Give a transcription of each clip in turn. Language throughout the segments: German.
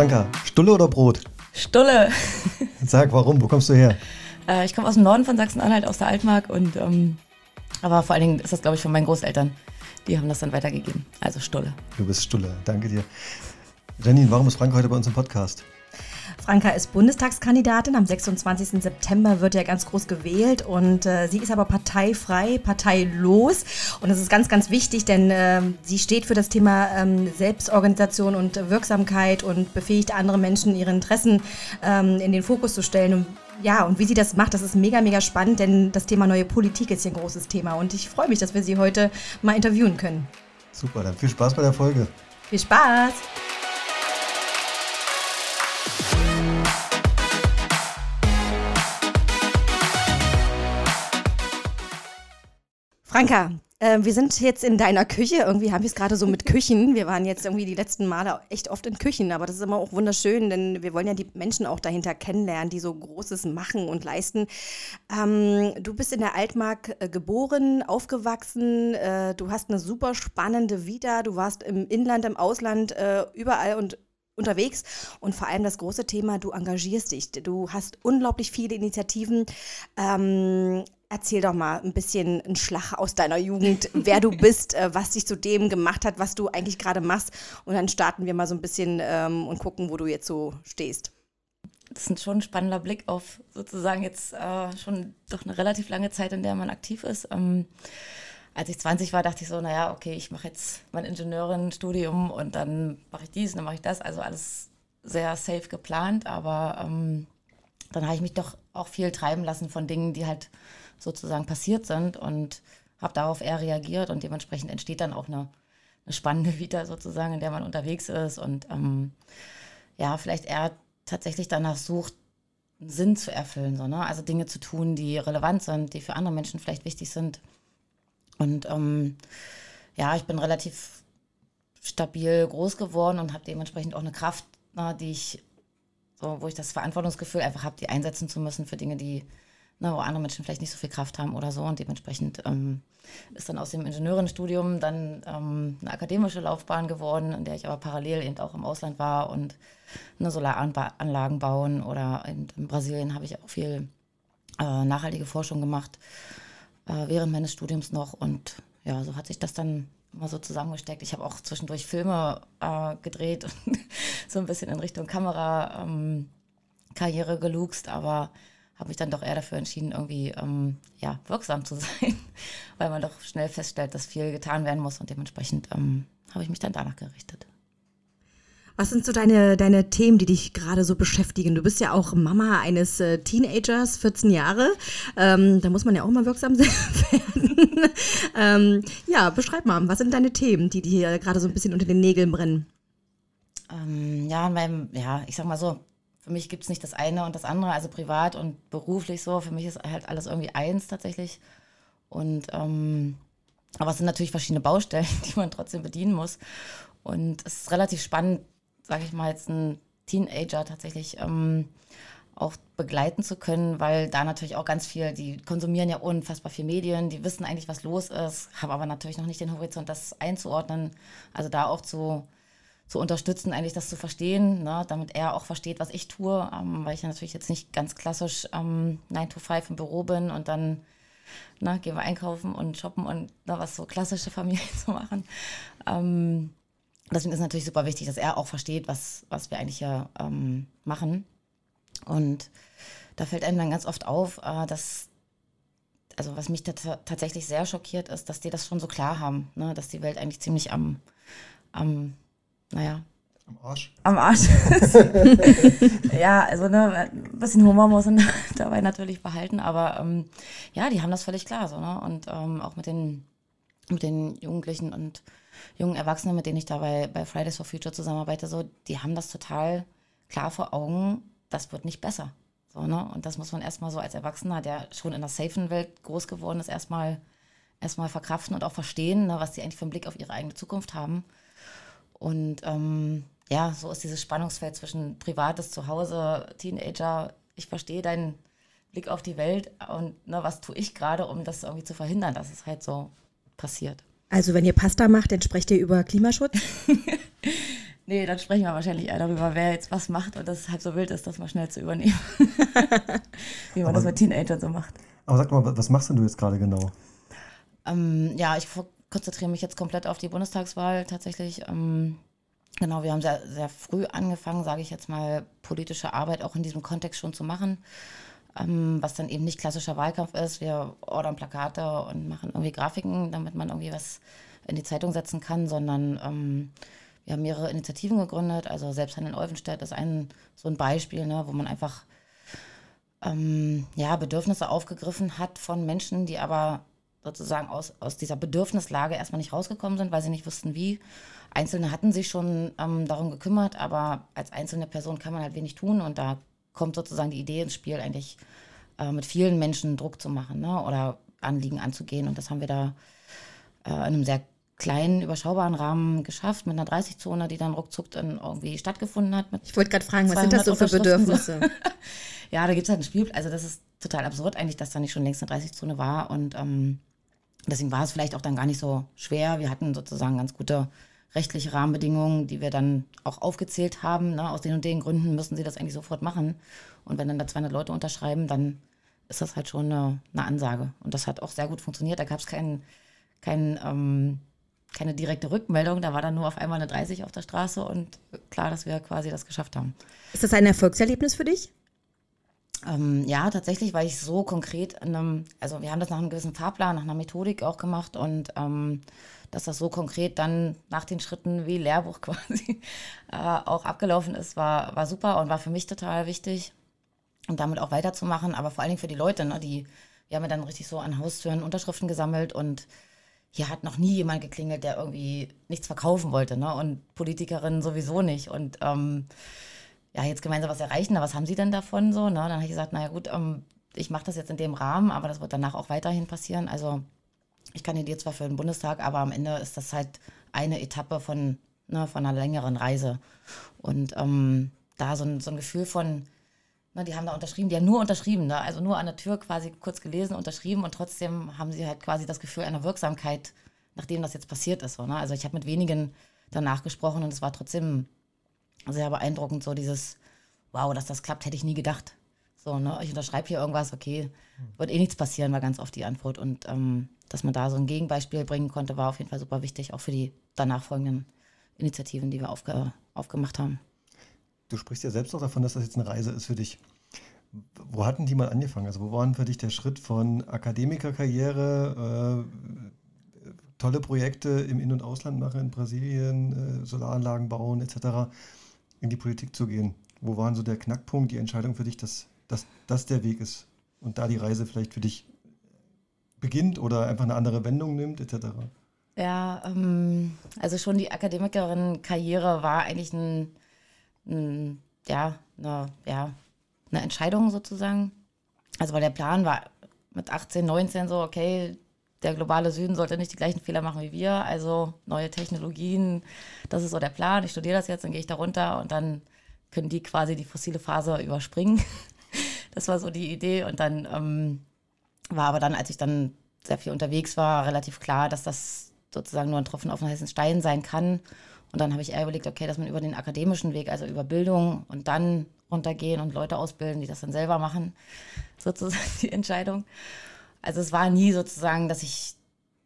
Franka, Stulle oder Brot? Stulle. Sag, warum? Wo kommst du her? Äh, ich komme aus dem Norden von Sachsen-Anhalt, aus der Altmark. Und, ähm, aber vor allen Dingen ist das, glaube ich, von meinen Großeltern. Die haben das dann weitergegeben. Also Stulle. Du bist Stulle. Danke dir. Janine, warum ist Franka heute bei uns im Podcast? Franka ist Bundestagskandidatin. Am 26. September wird ja ganz groß gewählt und äh, sie ist aber parteifrei, parteilos. Und das ist ganz, ganz wichtig, denn äh, sie steht für das Thema ähm, Selbstorganisation und Wirksamkeit und befähigt andere Menschen, ihre Interessen ähm, in den Fokus zu stellen. Und ja, und wie sie das macht, das ist mega, mega spannend, denn das Thema neue Politik ist hier ein großes Thema. Und ich freue mich, dass wir sie heute mal interviewen können. Super, dann viel Spaß bei der Folge. Viel Spaß! Franka, äh, wir sind jetzt in deiner Küche. Irgendwie haben wir es gerade so mit Küchen. Wir waren jetzt irgendwie die letzten Male echt oft in Küchen, aber das ist immer auch wunderschön, denn wir wollen ja die Menschen auch dahinter kennenlernen, die so Großes machen und leisten. Ähm, du bist in der Altmark äh, geboren, aufgewachsen. Äh, du hast eine super spannende Vita. Du warst im Inland, im Ausland, äh, überall und unterwegs und vor allem das große Thema, du engagierst dich. Du hast unglaublich viele Initiativen. Ähm, Erzähl doch mal ein bisschen einen Schlag aus deiner Jugend, wer du bist, äh, was dich zu dem gemacht hat, was du eigentlich gerade machst. Und dann starten wir mal so ein bisschen ähm, und gucken, wo du jetzt so stehst. Das ist schon ein spannender Blick auf sozusagen jetzt äh, schon doch eine relativ lange Zeit, in der man aktiv ist. Ähm, als ich 20 war, dachte ich so, naja, okay, ich mache jetzt mein Ingenieurin-Studium und dann mache ich dies dann mache ich das. Also alles sehr safe geplant, aber ähm, dann habe ich mich doch auch viel treiben lassen von Dingen, die halt sozusagen passiert sind und habe darauf eher reagiert und dementsprechend entsteht dann auch eine, eine spannende Vita sozusagen, in der man unterwegs ist und ähm, ja, vielleicht eher tatsächlich danach sucht, einen Sinn zu erfüllen, so, ne? also Dinge zu tun, die relevant sind, die für andere Menschen vielleicht wichtig sind. Und ähm, ja, ich bin relativ stabil groß geworden und habe dementsprechend auch eine Kraft, ne, die ich, so, wo ich das Verantwortungsgefühl einfach habe, die einsetzen zu müssen für Dinge, die ne, wo andere Menschen vielleicht nicht so viel Kraft haben oder so. Und dementsprechend ähm, ist dann aus dem Ingenieurenstudium dann ähm, eine akademische Laufbahn geworden, in der ich aber parallel eben auch im Ausland war und eine Solaranlagen bauen oder in, in Brasilien habe ich auch viel äh, nachhaltige Forschung gemacht äh, während meines Studiums noch und ja, so hat sich das dann immer so zusammengesteckt. Ich habe auch zwischendurch Filme äh, gedreht und so ein bisschen in Richtung Kamera ähm, Karriere geluchst, aber habe mich dann doch eher dafür entschieden, irgendwie ähm, ja, wirksam zu sein, weil man doch schnell feststellt, dass viel getan werden muss und dementsprechend ähm, habe ich mich dann danach gerichtet. Was sind so deine, deine Themen, die dich gerade so beschäftigen? Du bist ja auch Mama eines äh, Teenagers, 14 Jahre. Ähm, da muss man ja auch mal wirksam werden. ähm, ja, beschreib mal, was sind deine Themen, die dir gerade so ein bisschen unter den Nägeln brennen? Ähm, ja, in ja, ich sag mal so, für mich gibt es nicht das eine und das andere, also privat und beruflich so. Für mich ist halt alles irgendwie eins tatsächlich. Und ähm, aber es sind natürlich verschiedene Baustellen, die man trotzdem bedienen muss. Und es ist relativ spannend, sage ich mal, jetzt einen Teenager tatsächlich ähm, auch begleiten zu können, weil da natürlich auch ganz viel, die konsumieren ja unfassbar viel Medien, die wissen eigentlich, was los ist, haben aber natürlich noch nicht den Horizont, das einzuordnen. Also da auch zu zu unterstützen, eigentlich das zu verstehen, ne, damit er auch versteht, was ich tue, ähm, weil ich ja natürlich jetzt nicht ganz klassisch ähm, 9 to 5 im Büro bin und dann na, ne, gehen wir einkaufen und shoppen und na, ne, was so klassische Familien zu machen. Ähm, deswegen ist es natürlich super wichtig, dass er auch versteht, was, was wir eigentlich hier ähm, machen. Und da fällt einem dann ganz oft auf, äh, dass, also was mich tatsächlich sehr schockiert ist, dass die das schon so klar haben, ne, dass die Welt eigentlich ziemlich am, am naja. Am Arsch. Am Arsch. ja, also ne, ein bisschen Humor muss man dabei natürlich behalten, aber ähm, ja, die haben das völlig klar so, ne? Und ähm, auch mit den, mit den Jugendlichen und jungen Erwachsenen, mit denen ich dabei bei Fridays for Future zusammenarbeite, so, die haben das total klar vor Augen, das wird nicht besser. So, ne? Und das muss man erstmal so als Erwachsener, der schon in der safen Welt groß geworden ist, erstmal erstmal verkraften und auch verstehen, ne, was die eigentlich für einen Blick auf ihre eigene Zukunft haben. Und ähm, ja, so ist dieses Spannungsfeld zwischen privates Zuhause, Teenager. Ich verstehe deinen Blick auf die Welt und ne, was tue ich gerade, um das irgendwie zu verhindern, dass es halt so passiert. Also wenn ihr Pasta macht, dann sprecht ihr über Klimaschutz? Nee, dann sprechen wir wahrscheinlich eher darüber, wer jetzt was macht und das halb so wild ist, das mal schnell zu übernehmen. Wie man Aber- das mit Teenagern so macht. Aber sag mal, was machst denn du jetzt gerade genau? Ähm, ja, ich konzentriere mich jetzt komplett auf die Bundestagswahl tatsächlich. Ähm, genau, wir haben sehr, sehr früh angefangen, sage ich jetzt mal, politische Arbeit auch in diesem Kontext schon zu machen. Ähm, was dann eben nicht klassischer Wahlkampf ist. Wir ordern Plakate und machen irgendwie Grafiken, damit man irgendwie was in die Zeitung setzen kann, sondern ähm, wir haben mehrere Initiativen gegründet. Also Selbsthandel in Olvenstedt ist ein so ein Beispiel, ne, wo man einfach ähm, ja, Bedürfnisse aufgegriffen hat von Menschen, die aber sozusagen aus, aus dieser Bedürfnislage erstmal nicht rausgekommen sind, weil sie nicht wussten, wie. Einzelne hatten sich schon ähm, darum gekümmert, aber als einzelne Person kann man halt wenig tun und da kommt sozusagen die Idee ins Spiel, eigentlich äh, mit vielen Menschen Druck zu machen ne? oder Anliegen anzugehen. Und das haben wir da äh, in einem sehr kleinen, überschaubaren Rahmen geschafft, mit einer 30-Zone, die dann ruckzuck dann irgendwie stattgefunden hat. Ich wollte gerade fragen, was sind das so für 200 Unterschriften Bedürfnisse? ja, da gibt es halt ein Spiel, also das ist total absurd eigentlich, dass da nicht schon längst eine 30-Zone war und ähm, deswegen war es vielleicht auch dann gar nicht so schwer. Wir hatten sozusagen ganz gute rechtliche Rahmenbedingungen, die wir dann auch aufgezählt haben. Ne? Aus den und den Gründen müssen sie das eigentlich sofort machen. Und wenn dann da 200 Leute unterschreiben, dann ist das halt schon eine, eine Ansage. Und das hat auch sehr gut funktioniert. Da gab es kein, kein, ähm, keine direkte Rückmeldung. Da war dann nur auf einmal eine 30 auf der Straße und klar, dass wir quasi das geschafft haben. Ist das ein Erfolgserlebnis für dich? Ähm, ja, tatsächlich, weil ich so konkret in einem, also wir haben das nach einem gewissen Fahrplan, nach einer Methodik auch gemacht und ähm, dass das so konkret dann nach den Schritten wie Lehrbuch quasi äh, auch abgelaufen ist, war, war super und war für mich total wichtig und damit auch weiterzumachen, aber vor allen Dingen für die Leute, ne, die, wir haben ja dann richtig so an Haustüren Unterschriften gesammelt und hier hat noch nie jemand geklingelt, der irgendwie nichts verkaufen wollte, ne? Und Politikerinnen sowieso nicht. Und ähm, ja, jetzt gemeinsam was erreichen, was haben Sie denn davon so? Ne? Dann habe ich gesagt, naja gut, ähm, ich mache das jetzt in dem Rahmen, aber das wird danach auch weiterhin passieren. Also ich kandidiere zwar für den Bundestag, aber am Ende ist das halt eine Etappe von, ne, von einer längeren Reise. Und ähm, da so ein, so ein Gefühl von, ne, die haben da unterschrieben, die haben nur unterschrieben, ne? also nur an der Tür quasi kurz gelesen, unterschrieben und trotzdem haben sie halt quasi das Gefühl einer Wirksamkeit, nachdem das jetzt passiert ist. So, ne? Also ich habe mit wenigen danach gesprochen und es war trotzdem sehr beeindruckend, so dieses, wow, dass das klappt, hätte ich nie gedacht. So, ne, ich unterschreibe hier irgendwas, okay, wird eh nichts passieren, war ganz oft die Antwort. Und ähm, dass man da so ein Gegenbeispiel bringen konnte, war auf jeden Fall super wichtig, auch für die danach folgenden Initiativen, die wir aufge aufgemacht haben. Du sprichst ja selbst auch davon, dass das jetzt eine Reise ist für dich. Wo hatten die mal angefangen? Also wo war für dich der Schritt von Akademikerkarriere, äh, tolle Projekte im In- und Ausland machen, in Brasilien, äh, Solaranlagen bauen etc., in die Politik zu gehen? Wo war denn so der Knackpunkt, die Entscheidung für dich, dass, dass das der Weg ist und da die Reise vielleicht für dich beginnt oder einfach eine andere Wendung nimmt etc.? Ja, ähm, also schon die Akademikerin-Karriere war eigentlich ein, ein, ja, eine, ja, eine Entscheidung sozusagen. Also weil der Plan war mit 18, 19 so, okay, der globale Süden sollte nicht die gleichen Fehler machen wie wir, also neue Technologien, das ist so der Plan. Ich studiere das jetzt, dann gehe ich da runter und dann können die quasi die fossile Phase überspringen. Das war so die Idee und dann ähm, war aber dann, als ich dann sehr viel unterwegs war, relativ klar, dass das sozusagen nur ein Tropfen auf den heißen Stein sein kann. Und dann habe ich eher überlegt, okay, dass man über den akademischen Weg, also über Bildung und dann runtergehen und Leute ausbilden, die das dann selber machen, sozusagen die Entscheidung. Also es war nie sozusagen, dass ich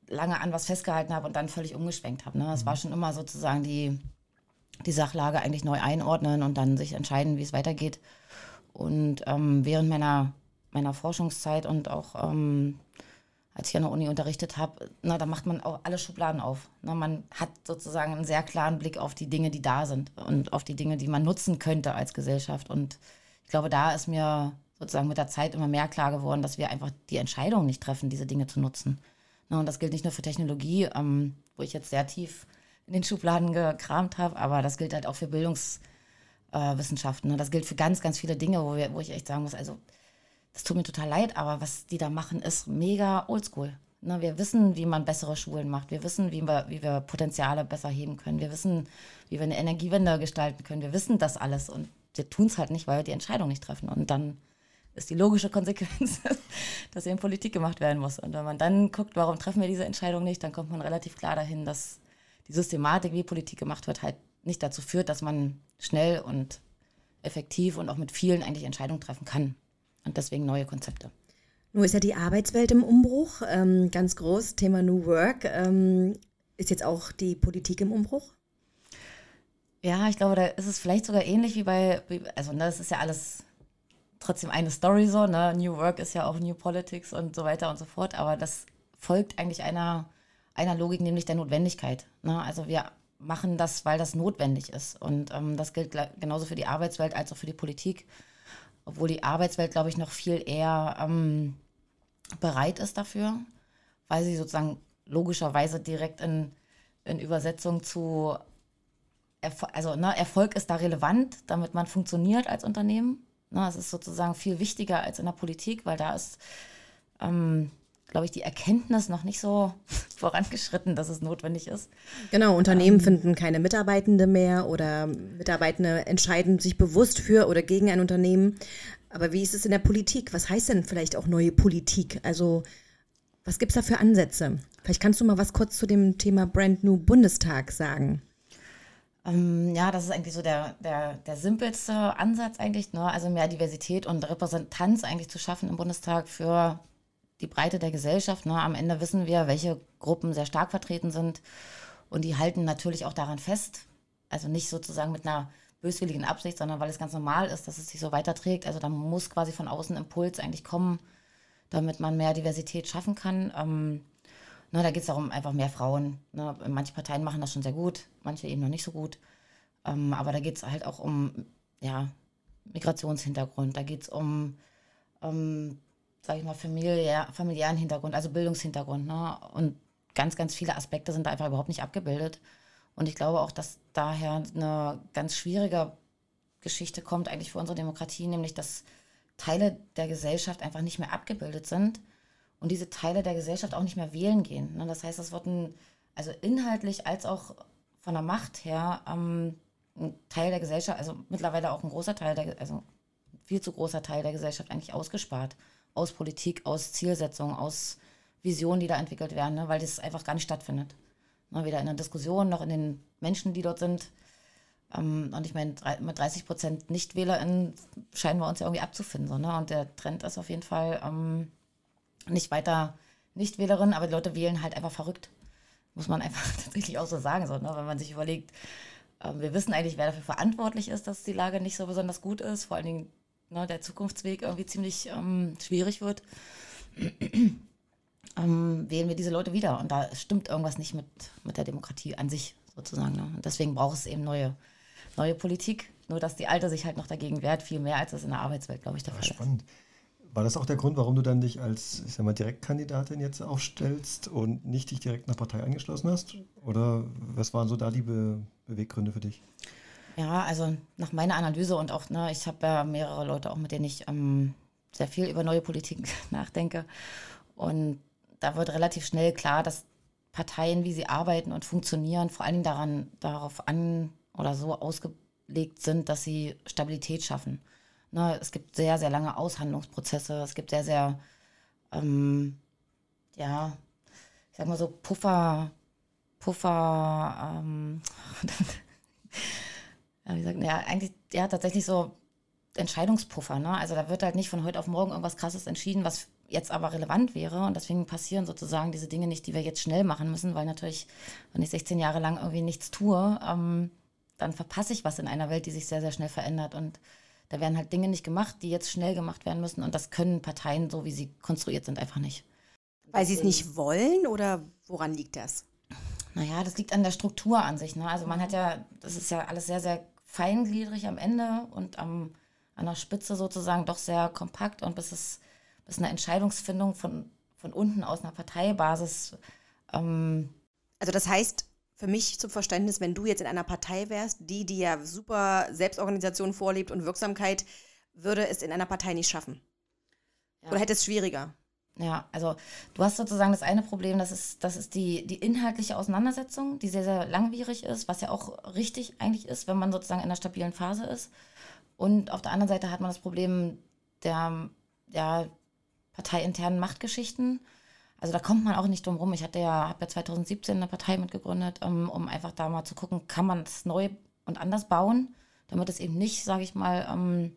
lange an was festgehalten habe und dann völlig umgeschwenkt habe. Ne? Es war schon immer sozusagen die, die Sachlage eigentlich neu einordnen und dann sich entscheiden, wie es weitergeht. Und ähm, während meiner, meiner Forschungszeit und auch ähm, als ich an der Uni unterrichtet habe, na, da macht man auch alle Schubladen auf. Na, man hat sozusagen einen sehr klaren Blick auf die Dinge, die da sind und auf die Dinge, die man nutzen könnte als Gesellschaft. Und ich glaube, da ist mir sozusagen mit der Zeit immer mehr klar geworden, dass wir einfach die Entscheidung nicht treffen, diese Dinge zu nutzen. Na, und das gilt nicht nur für Technologie, ähm, wo ich jetzt sehr tief in den Schubladen gekramt habe, aber das gilt halt auch für Bildungswissenschaften. Ne? Das gilt für ganz, ganz viele Dinge, wo, wir, wo ich echt sagen muss, also das tut mir total leid, aber was die da machen, ist mega oldschool. Ne, wir wissen, wie man bessere Schulen macht. Wir wissen, wie wir, wie wir Potenziale besser heben können. Wir wissen, wie wir eine Energiewende gestalten können. Wir wissen das alles und wir tun es halt nicht, weil wir die Entscheidung nicht treffen. Und dann ist die logische Konsequenz, dass eben Politik gemacht werden muss. Und wenn man dann guckt, warum treffen wir diese Entscheidung nicht, dann kommt man relativ klar dahin, dass die Systematik, wie Politik gemacht wird, halt nicht dazu führt, dass man schnell und effektiv und auch mit vielen eigentlich Entscheidungen treffen kann. Und deswegen neue Konzepte. Nun ist ja die Arbeitswelt im Umbruch, ähm, ganz groß, Thema New Work. Ähm, ist jetzt auch die Politik im Umbruch? Ja, ich glaube, da ist es vielleicht sogar ähnlich wie bei, also ne, das ist ja alles trotzdem eine Story so, ne? New Work ist ja auch New Politics und so weiter und so fort, aber das folgt eigentlich einer, einer Logik, nämlich der Notwendigkeit. Ne? Also wir machen das, weil das notwendig ist. Und ähm, das gilt genauso für die Arbeitswelt als auch für die Politik. Obwohl die Arbeitswelt, glaube ich, noch viel eher ähm, bereit ist dafür, weil sie sozusagen logischerweise direkt in, in Übersetzung zu Erfol also ne, Erfolg ist da relevant, damit man funktioniert als Unternehmen. Ne, es ist sozusagen viel wichtiger als in der Politik, weil da ist, ähm, glaube ich, die Erkenntnis noch nicht so vorangeschritten, dass es notwendig ist. Genau, Unternehmen ähm, finden keine Mitarbeitende mehr oder Mitarbeitende entscheiden sich bewusst für oder gegen ein Unternehmen. Aber wie ist es in der Politik? Was heißt denn vielleicht auch neue Politik? Also was gibt es da für Ansätze? Vielleicht kannst du mal was kurz zu dem Thema Brand New Bundestag sagen. Ähm, ja, das ist eigentlich so der, der, der simpelste Ansatz eigentlich, ne? also mehr Diversität und Repräsentanz eigentlich zu schaffen im Bundestag für die Breite der Gesellschaft. Ne? Am Ende wissen wir, welche Gruppen sehr stark vertreten sind und die halten natürlich auch daran fest. Also nicht sozusagen mit einer böswilligen Absicht, sondern weil es ganz normal ist, dass es sich so weiterträgt. Also da muss quasi von außen Impuls eigentlich kommen, damit man mehr Diversität schaffen kann. Ähm, Ne, da geht es darum, einfach mehr Frauen. Ne? Manche Parteien machen das schon sehr gut, manche eben noch nicht so gut. Ähm, aber da geht es halt auch um ja, Migrationshintergrund, da geht es um, ähm, sage ich mal, familiär, familiären Hintergrund, also Bildungshintergrund. Ne? Und ganz, ganz viele Aspekte sind da einfach überhaupt nicht abgebildet. Und ich glaube auch, dass daher eine ganz schwierige Geschichte kommt eigentlich für unsere Demokratie, nämlich dass Teile der Gesellschaft einfach nicht mehr abgebildet sind und diese Teile der Gesellschaft auch nicht mehr wählen gehen. Ne? Das heißt, es wird ein, also inhaltlich als auch von der Macht her ähm, ein Teil der Gesellschaft, also mittlerweile auch ein großer Teil, der, also viel zu großer Teil der Gesellschaft eigentlich ausgespart. Aus Politik, aus Zielsetzungen, aus Visionen, die da entwickelt werden, ne? weil das einfach gar nicht stattfindet. Ne? Weder in der Diskussion noch in den Menschen, die dort sind. Ähm, und ich meine, mit 30 Prozent NichtwählerInnen scheinen wir uns ja irgendwie abzufinden. So, ne? Und der Trend ist auf jeden Fall, ähm, nicht weiter Nichtwählerin, aber die Leute wählen halt einfach verrückt. Muss man einfach tatsächlich auch so sagen, so, ne? wenn man sich überlegt, äh, wir wissen eigentlich, wer dafür verantwortlich ist, dass die Lage nicht so besonders gut ist, vor allen Dingen ne, der Zukunftsweg irgendwie ziemlich ähm, schwierig wird. ähm, wählen wir diese Leute wieder. Und da stimmt irgendwas nicht mit, mit der Demokratie an sich sozusagen. Ne? Und deswegen braucht es eben neue, neue Politik. Nur dass die alte sich halt noch dagegen wehrt, viel mehr als das in der Arbeitswelt, glaube ich, der Fall ist. Spannend. War das auch der Grund, warum du dann dich als ich sag mal, Direktkandidatin jetzt aufstellst und nicht dich direkt einer Partei angeschlossen hast? Oder was waren so da die Be Beweggründe für dich? Ja, also nach meiner Analyse und auch, ne, ich habe ja mehrere Leute auch, mit denen ich ähm, sehr viel über neue Politik nachdenke. Und da wird relativ schnell klar, dass Parteien, wie sie arbeiten und funktionieren, vor allen Dingen daran, darauf an oder so ausgelegt sind, dass sie Stabilität schaffen. Ne, es gibt sehr, sehr lange Aushandlungsprozesse. Es gibt sehr, sehr, ähm, ja, ich sag mal so Puffer, Puffer, ähm, ja, wie sagt, ja, eigentlich, ja, tatsächlich so Entscheidungspuffer. Ne? Also da wird halt nicht von heute auf morgen irgendwas Krasses entschieden, was jetzt aber relevant wäre. Und deswegen passieren sozusagen diese Dinge nicht, die wir jetzt schnell machen müssen, weil natürlich, wenn ich 16 Jahre lang irgendwie nichts tue, ähm, dann verpasse ich was in einer Welt, die sich sehr, sehr schnell verändert. Und da werden halt Dinge nicht gemacht, die jetzt schnell gemacht werden müssen. Und das können Parteien, so wie sie konstruiert sind, einfach nicht. Weil sie es nicht wollen oder woran liegt das? Naja, das liegt an der Struktur an sich. Ne? Also man hat ja, das ist ja alles sehr, sehr feingliedrig am Ende und am, an der Spitze sozusagen doch sehr kompakt und bis es bis eine Entscheidungsfindung von, von unten aus einer Parteibasis. Ähm also das heißt, für mich zum Verständnis, wenn du jetzt in einer Partei wärst, die, die ja super Selbstorganisation vorlebt und Wirksamkeit, würde es in einer Partei nicht schaffen. Ja. Oder hätte es schwieriger. Ja, also du hast sozusagen das eine Problem, das ist, das ist die, die inhaltliche Auseinandersetzung, die sehr, sehr langwierig ist, was ja auch richtig eigentlich ist, wenn man sozusagen in einer stabilen Phase ist. Und auf der anderen Seite hat man das Problem der, der parteiinternen Machtgeschichten also da kommt man auch nicht drum rum. Ich hatte ja, habe ja 2017 eine Partei mitgegründet, um, ähm, um einfach da mal zu gucken, kann man es neu und anders bauen, damit es eben nicht, sage ich mal, ähm,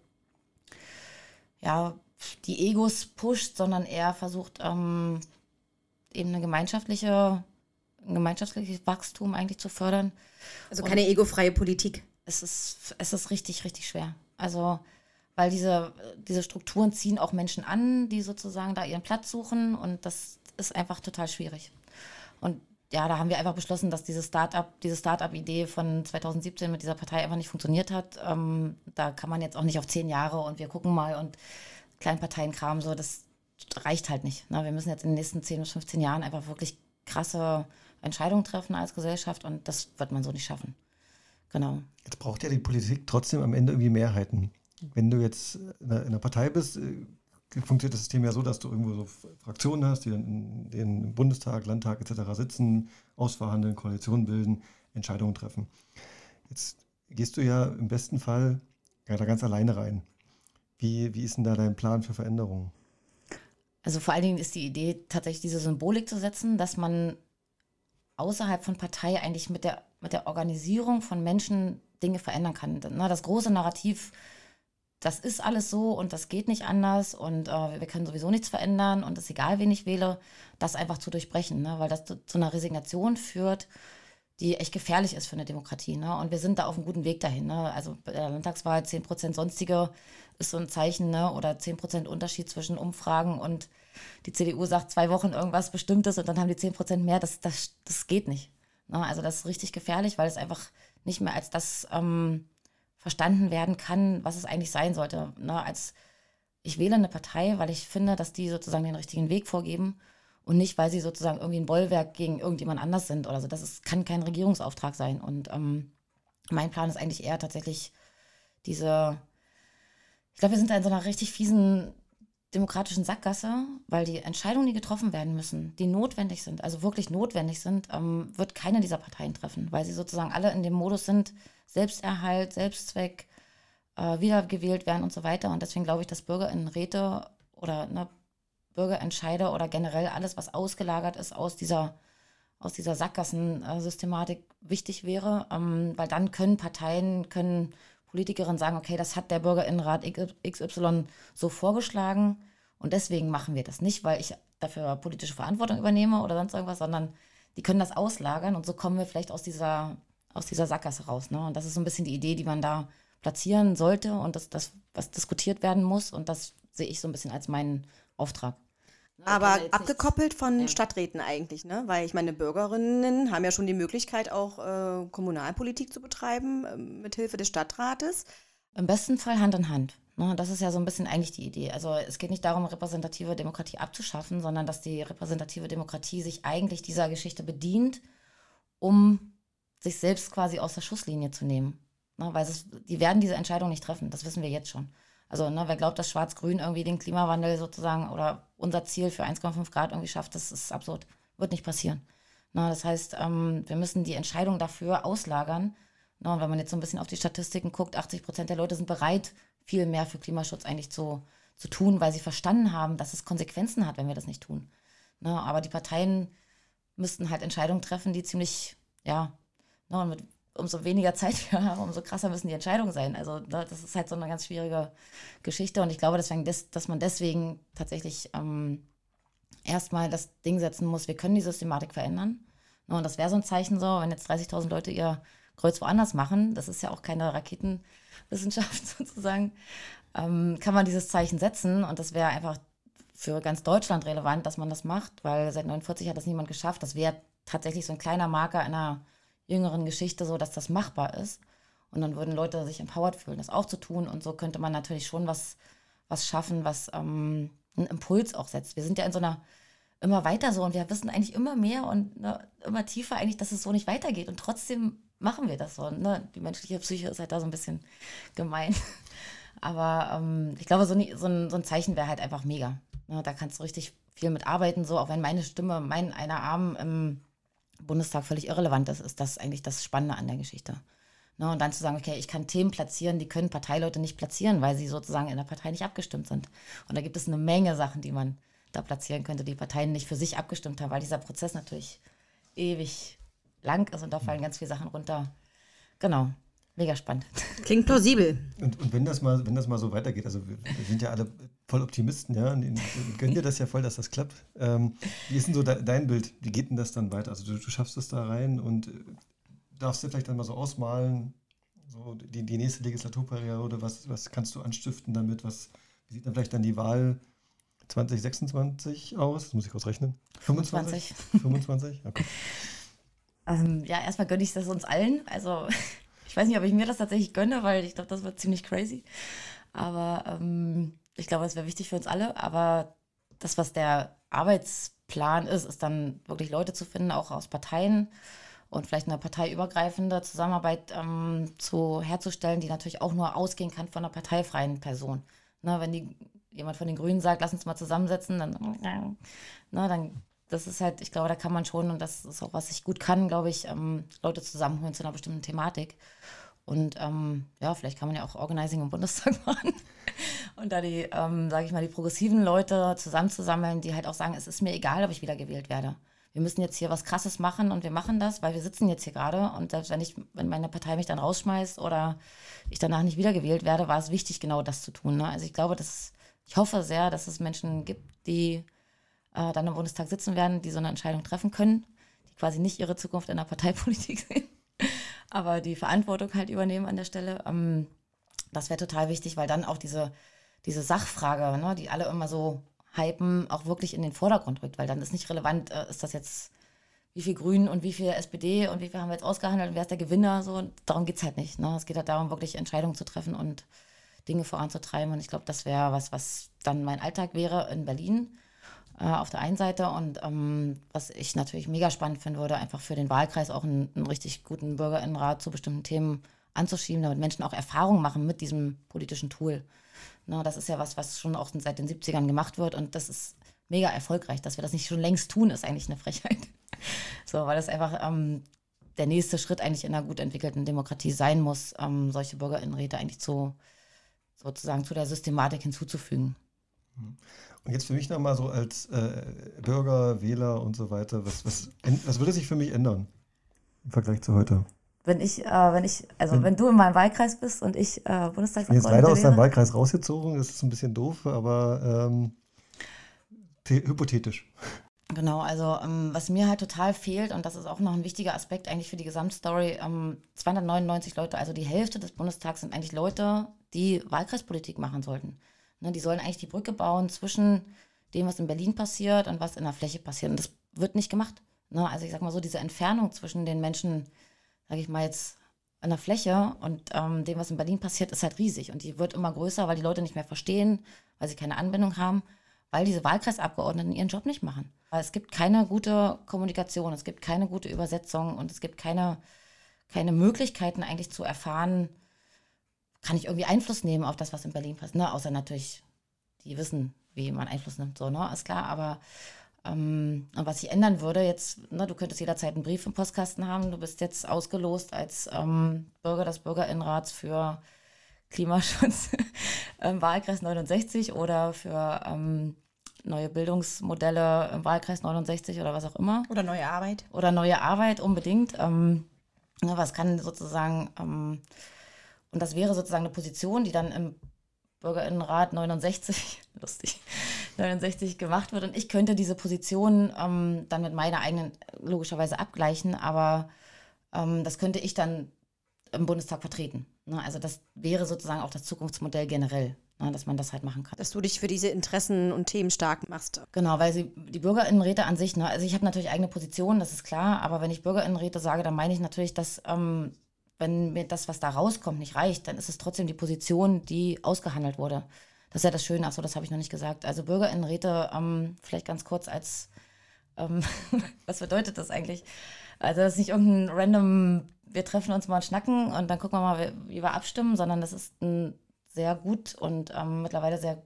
ja, die Egos pusht, sondern eher versucht, ähm, eben eine gemeinschaftliche, ein gemeinschaftliches Wachstum eigentlich zu fördern. Also keine und egofreie Politik. Es ist, es ist richtig, richtig schwer. Also, weil diese, diese Strukturen ziehen auch Menschen an, die sozusagen da ihren Platz suchen und das ist einfach total schwierig. Und ja, da haben wir einfach beschlossen, dass diese Start-up, diese Start-up-Idee von 2017 mit dieser Partei einfach nicht funktioniert hat. Ähm, da kann man jetzt auch nicht auf zehn Jahre und wir gucken mal und Kleinparteienkram so, das reicht halt nicht. Ne? Wir müssen jetzt in den nächsten 10 bis 15 Jahren einfach wirklich krasse Entscheidungen treffen als Gesellschaft und das wird man so nicht schaffen. Genau. Jetzt braucht ja die Politik trotzdem am Ende irgendwie Mehrheiten. Wenn du jetzt in einer Partei bist, äh, funktioniert das System ja so, dass du irgendwo so Fraktionen hast, die dann in den Bundestag, Landtag etc. sitzen, ausverhandeln, Koalitionen bilden, Entscheidungen treffen. Jetzt gehst du ja im besten Fall da ganz alleine rein. Wie, wie ist denn da dein Plan für Veränderungen? Also vor allen Dingen ist die Idee tatsächlich diese Symbolik zu setzen, dass man außerhalb von Partei eigentlich mit der, mit der Organisierung von Menschen Dinge verändern kann. Das große Narrativ das ist alles so und das geht nicht anders und äh, wir können sowieso nichts verändern und es ist egal, wen ich wähle, das einfach zu durchbrechen, ne? weil das zu, zu, einer Resignation führt, die echt gefährlich ist für eine Demokratie. Ne? Und wir sind da auf einem guten Weg dahin. Ne? Also bei der Landtagswahl 10% sonstige ist so ein Zeichen ne? oder 10% Unterschied zwischen Umfragen und die CDU sagt zwei Wochen irgendwas Bestimmtes und dann haben die 10% mehr. Das, das, das geht nicht. Ne? Also das ist richtig gefährlich, weil es einfach nicht mehr als das... Ähm, verstanden werden kann, was es eigentlich sein sollte. Ne? Als ich wähle eine Partei, weil ich finde, dass die sozusagen den richtigen Weg vorgeben und nicht, weil sie sozusagen irgendwie ein Bollwerk gegen irgendjemand anders sind oder so. Das ist, kann kein Regierungsauftrag sein. Und ähm, mein Plan ist eigentlich eher tatsächlich diese, ich glaube, wir sind da in so einer richtig fiesen demokratischen Sackgasse, weil die Entscheidungen, die getroffen werden müssen, die notwendig sind, also wirklich notwendig sind, ähm, wird keine dieser Parteien treffen, weil sie sozusagen alle in dem Modus sind, Selbsterhalt, Selbstzweck, äh, wiedergewählt werden und so weiter. Und deswegen glaube ich, dass Bürgerinnenräte oder ne, Bürgerentscheider oder generell alles, was ausgelagert ist aus dieser, aus dieser Sackgassensystematik wichtig wäre, ähm, weil dann können Parteien, können Politikerinnen sagen, okay, das hat der Bürgerinnenrat XY so vorgeschlagen und deswegen machen wir das nicht, weil ich dafür politische Verantwortung übernehme oder sonst irgendwas, sondern die können das auslagern und so kommen wir vielleicht aus dieser, aus dieser Sackgasse raus. Ne? Und das ist so ein bisschen die Idee, die man da platzieren sollte und das, das, was diskutiert werden muss und das sehe ich so ein bisschen als meinen Auftrag. Ne, Aber abgekoppelt von ja. Stadträten eigentlich, ne? Weil ich meine, Bürgerinnen haben ja schon die Möglichkeit, auch äh, Kommunalpolitik zu betreiben, äh, mit Hilfe des Stadtrates. Im besten Fall Hand in Hand. Ne? Das ist ja so ein bisschen eigentlich die Idee. Also es geht nicht darum, repräsentative Demokratie abzuschaffen, sondern dass die repräsentative Demokratie sich eigentlich dieser Geschichte bedient, um sich selbst quasi aus der Schusslinie zu nehmen. Ne? Weil es, die werden diese Entscheidung nicht treffen, das wissen wir jetzt schon. Also, ne, wer glaubt, dass Schwarz-Grün irgendwie den Klimawandel sozusagen oder unser Ziel für 1,5 Grad irgendwie schafft, das ist absurd. Wird nicht passieren. Na, das heißt, ähm, wir müssen die Entscheidung dafür auslagern. Na, und wenn man jetzt so ein bisschen auf die Statistiken guckt, 80 Prozent der Leute sind bereit, viel mehr für Klimaschutz eigentlich zu, zu tun, weil sie verstanden haben, dass es Konsequenzen hat, wenn wir das nicht tun. Na, aber die Parteien müssten halt Entscheidungen treffen, die ziemlich, ja, na, und mit umso weniger Zeit wir haben, umso krasser müssen die Entscheidungen sein. Also ne, das ist halt so eine ganz schwierige Geschichte und ich glaube, deswegen, dass man deswegen tatsächlich ähm, erstmal das Ding setzen muss, wir können die Systematik verändern. Ne, und das wäre so ein Zeichen so, wenn jetzt 30.000 Leute ihr Kreuz woanders machen, das ist ja auch keine Raketenwissenschaft sozusagen, ähm, kann man dieses Zeichen setzen und das wäre einfach für ganz Deutschland relevant, dass man das macht, weil seit 49 hat das niemand geschafft. Das wäre tatsächlich so ein kleiner Marker einer jüngeren Geschichte so, dass das machbar ist. Und dann würden Leute sich empowered fühlen, das auch zu tun. Und so könnte man natürlich schon was, was schaffen, was ähm, einen Impuls auch setzt. Wir sind ja in so einer immer weiter so und wir wissen eigentlich immer mehr und ne, immer tiefer eigentlich, dass es so nicht weitergeht. Und trotzdem machen wir das so. Ne? Die menschliche Psyche ist halt da so ein bisschen gemein. Aber ähm, ich glaube, so, so, ein, so ein Zeichen wäre halt einfach mega. Ne? Da kannst du richtig viel mit arbeiten, so auch wenn meine Stimme, mein einer Arm im Bundestag völlig irrelevant ist, ist das eigentlich das Spannende an der Geschichte. Ne, und dann zu sagen, okay, ich kann Themen platzieren, die können Parteileute nicht platzieren, weil sie sozusagen in der Partei nicht abgestimmt sind. Und da gibt es eine Menge Sachen, die man da platzieren könnte, die Parteien nicht für sich abgestimmt haben, weil dieser Prozess natürlich ewig lang ist und da fallen ganz viele Sachen runter. Genau. mega spannend. Klingt plausibel. Und, und wenn das mal, wenn das mal so weitergeht, also wir, wir sind ja alle voll Optimisten, ja, und, und gönnen dir das ja voll, dass das klappt. Ähm, wie ist denn so de, dein Bild? Wie geht denn das dann weiter? Also du, du schaffst es da rein und äh, darfst dir vielleicht dann mal so ausmalen, so die, die nächste Legislaturperiode, was, was kannst du anstiften damit? Was, wie sieht dann vielleicht dann die Wahl 2026 aus? Das muss ich kurz rechnen. 25. 25? Okay. Ähm, ja, erstmal gönne ich das uns allen. Also ich weiß nicht, ob ich mir das tatsächlich gönne, weil ich glaube, das wird ziemlich crazy. Aber ähm, ich glaube, es wäre wichtig für uns alle. Aber das, was der Arbeitsplan ist, ist dann wirklich Leute zu finden, auch aus Parteien und vielleicht eine parteiübergreifende Zusammenarbeit ähm, zu herzustellen, die natürlich auch nur ausgehen kann von einer parteifreien Person. Na, wenn die, jemand von den Grünen sagt, lass uns mal zusammensetzen, dann, na, dann das ist halt, ich glaube, da kann man schon, und das ist auch, was ich gut kann, glaube ich, ähm, Leute zusammenholen zu einer bestimmten Thematik. Und ähm, ja, vielleicht kann man ja auch Organizing im Bundestag machen. und da die, ähm, sage ich mal, die progressiven Leute zusammenzusammeln, die halt auch sagen, es ist mir egal, ob ich wiedergewählt werde. Wir müssen jetzt hier was Krasses machen und wir machen das, weil wir sitzen jetzt hier gerade. Und selbst wenn ich, wenn meine Partei mich dann rausschmeißt oder ich danach nicht wiedergewählt werde, war es wichtig, genau das zu tun. Ne? Also ich glaube, dass ich hoffe sehr, dass es Menschen gibt, die äh, dann im Bundestag sitzen werden, die so eine Entscheidung treffen können, die quasi nicht ihre Zukunft in der Parteipolitik sehen, aber die Verantwortung halt übernehmen an der Stelle. Ähm, das wäre total wichtig, weil dann auch diese, diese Sachfrage, ne, die alle immer so hypen, auch wirklich in den Vordergrund rückt, weil dann ist nicht relevant, äh, ist das jetzt wie viel Grünen und wie viel SPD und wie viel haben wir jetzt ausgehandelt und wer ist der Gewinner, so, darum geht es halt nicht. Ne? Es geht halt darum, wirklich Entscheidungen zu treffen und Dinge voranzutreiben und ich glaube, das wäre was, was dann mein Alltag wäre in Berlin äh, auf der einen Seite und ähm, was ich natürlich mega spannend finden würde, einfach für den Wahlkreis auch einen, einen richtig guten Bürgerinnenrat zu bestimmten Themen anzuschieben, damit Menschen auch Erfahrungen machen mit diesem politischen Tool. Na, das ist ja was, was schon auch seit den 70ern gemacht wird und das ist mega erfolgreich. Dass wir das nicht schon längst tun, ist eigentlich eine Frechheit. so, weil das einfach ähm, der nächste Schritt eigentlich in einer gut entwickelten Demokratie sein muss, ähm, solche Bürgerinnenräte eigentlich zu, sozusagen zu der Systematik hinzuzufügen. Mhm. Und jetzt für mich nochmal so als äh, Bürger, Wähler und so weiter, was, was, was würde sich für mich ändern im Vergleich zu heute? Wenn ich, äh, wenn ich, also wenn, wenn, du in meinem Wahlkreis bist und ich äh, Bundestagsabgeordnete Ich bin jetzt leider aus deinem Wahlkreis rausgezogen, das ist ein bisschen doof, aber ähm, hypothetisch. Genau, also ähm, was mir halt total fehlt, und das ist auch noch ein wichtiger Aspekt eigentlich für die Gesamtstory, ähm, 299 Leute, also die Hälfte des Bundestags sind eigentlich Leute, die Wahlkreispolitik machen sollten. Ne, die sollen eigentlich die Brücke bauen zwischen dem, was in Berlin passiert und was in der Fläche passiert. Und das wird nicht gemacht. Ne? Also ich sag mal so, diese Entfernung zwischen den Menschen, sage ich mal jetzt, an der Fläche und ähm, dem, was in Berlin passiert, ist halt riesig. Und die wird immer größer, weil die Leute nicht mehr verstehen, weil sie keine Anbindung haben, weil diese Wahlkreisabgeordneten ihren Job nicht machen. Weil es gibt keine gute Kommunikation, es gibt keine gute Übersetzung und es gibt keine, keine Möglichkeiten eigentlich zu erfahren, kann ich irgendwie Einfluss nehmen auf das, was in Berlin passiert. Ne? Außer natürlich, die wissen, wie man Einfluss nimmt, so, ne? Ist klar, aber ähm, was ich ändern würde, jetzt, ne, du könntest jederzeit einen Brief im Postkasten haben, du bist jetzt ausgelost als ähm, Bürger des Bürgerinnenrats für Klimaschutz im Wahlkreis 69 oder für ähm, neue Bildungsmodelle im Wahlkreis 69 oder was auch immer. Oder neue Arbeit. Oder neue Arbeit unbedingt. Ähm, ne, was kann sozusagen ähm, und das wäre sozusagen eine Position, die dann im Bürgerinnenrat 69, lustig, 69 gemacht wird. Und ich könnte diese Position ähm, dann mit meiner eigenen logischerweise abgleichen, aber ähm, das könnte ich dann im Bundestag vertreten. Ne? Also das wäre sozusagen auch das Zukunftsmodell generell, ne? dass man das halt machen kann. Dass du dich für diese Interessen und Themen stark machst. Genau, weil sie, die Bürgerinnenräte an sich, ne? also ich habe natürlich eigene Positionen, das ist klar, aber wenn ich Bürgerinnenräte sage, dann meine ich natürlich, dass ähm, wenn mir das, was da rauskommt, nicht reicht, dann ist es trotzdem die Position, die ausgehandelt wurde. Das ist ja das Schöne, achso, das habe ich noch nicht gesagt. Also Bürgerinnenräte, ähm, vielleicht ganz kurz als, ähm, was bedeutet das eigentlich? Also das ist nicht irgendein random, wir treffen uns mal und schnacken und dann gucken wir mal, wie wir abstimmen, sondern das ist ein sehr gut und ähm, mittlerweile sehr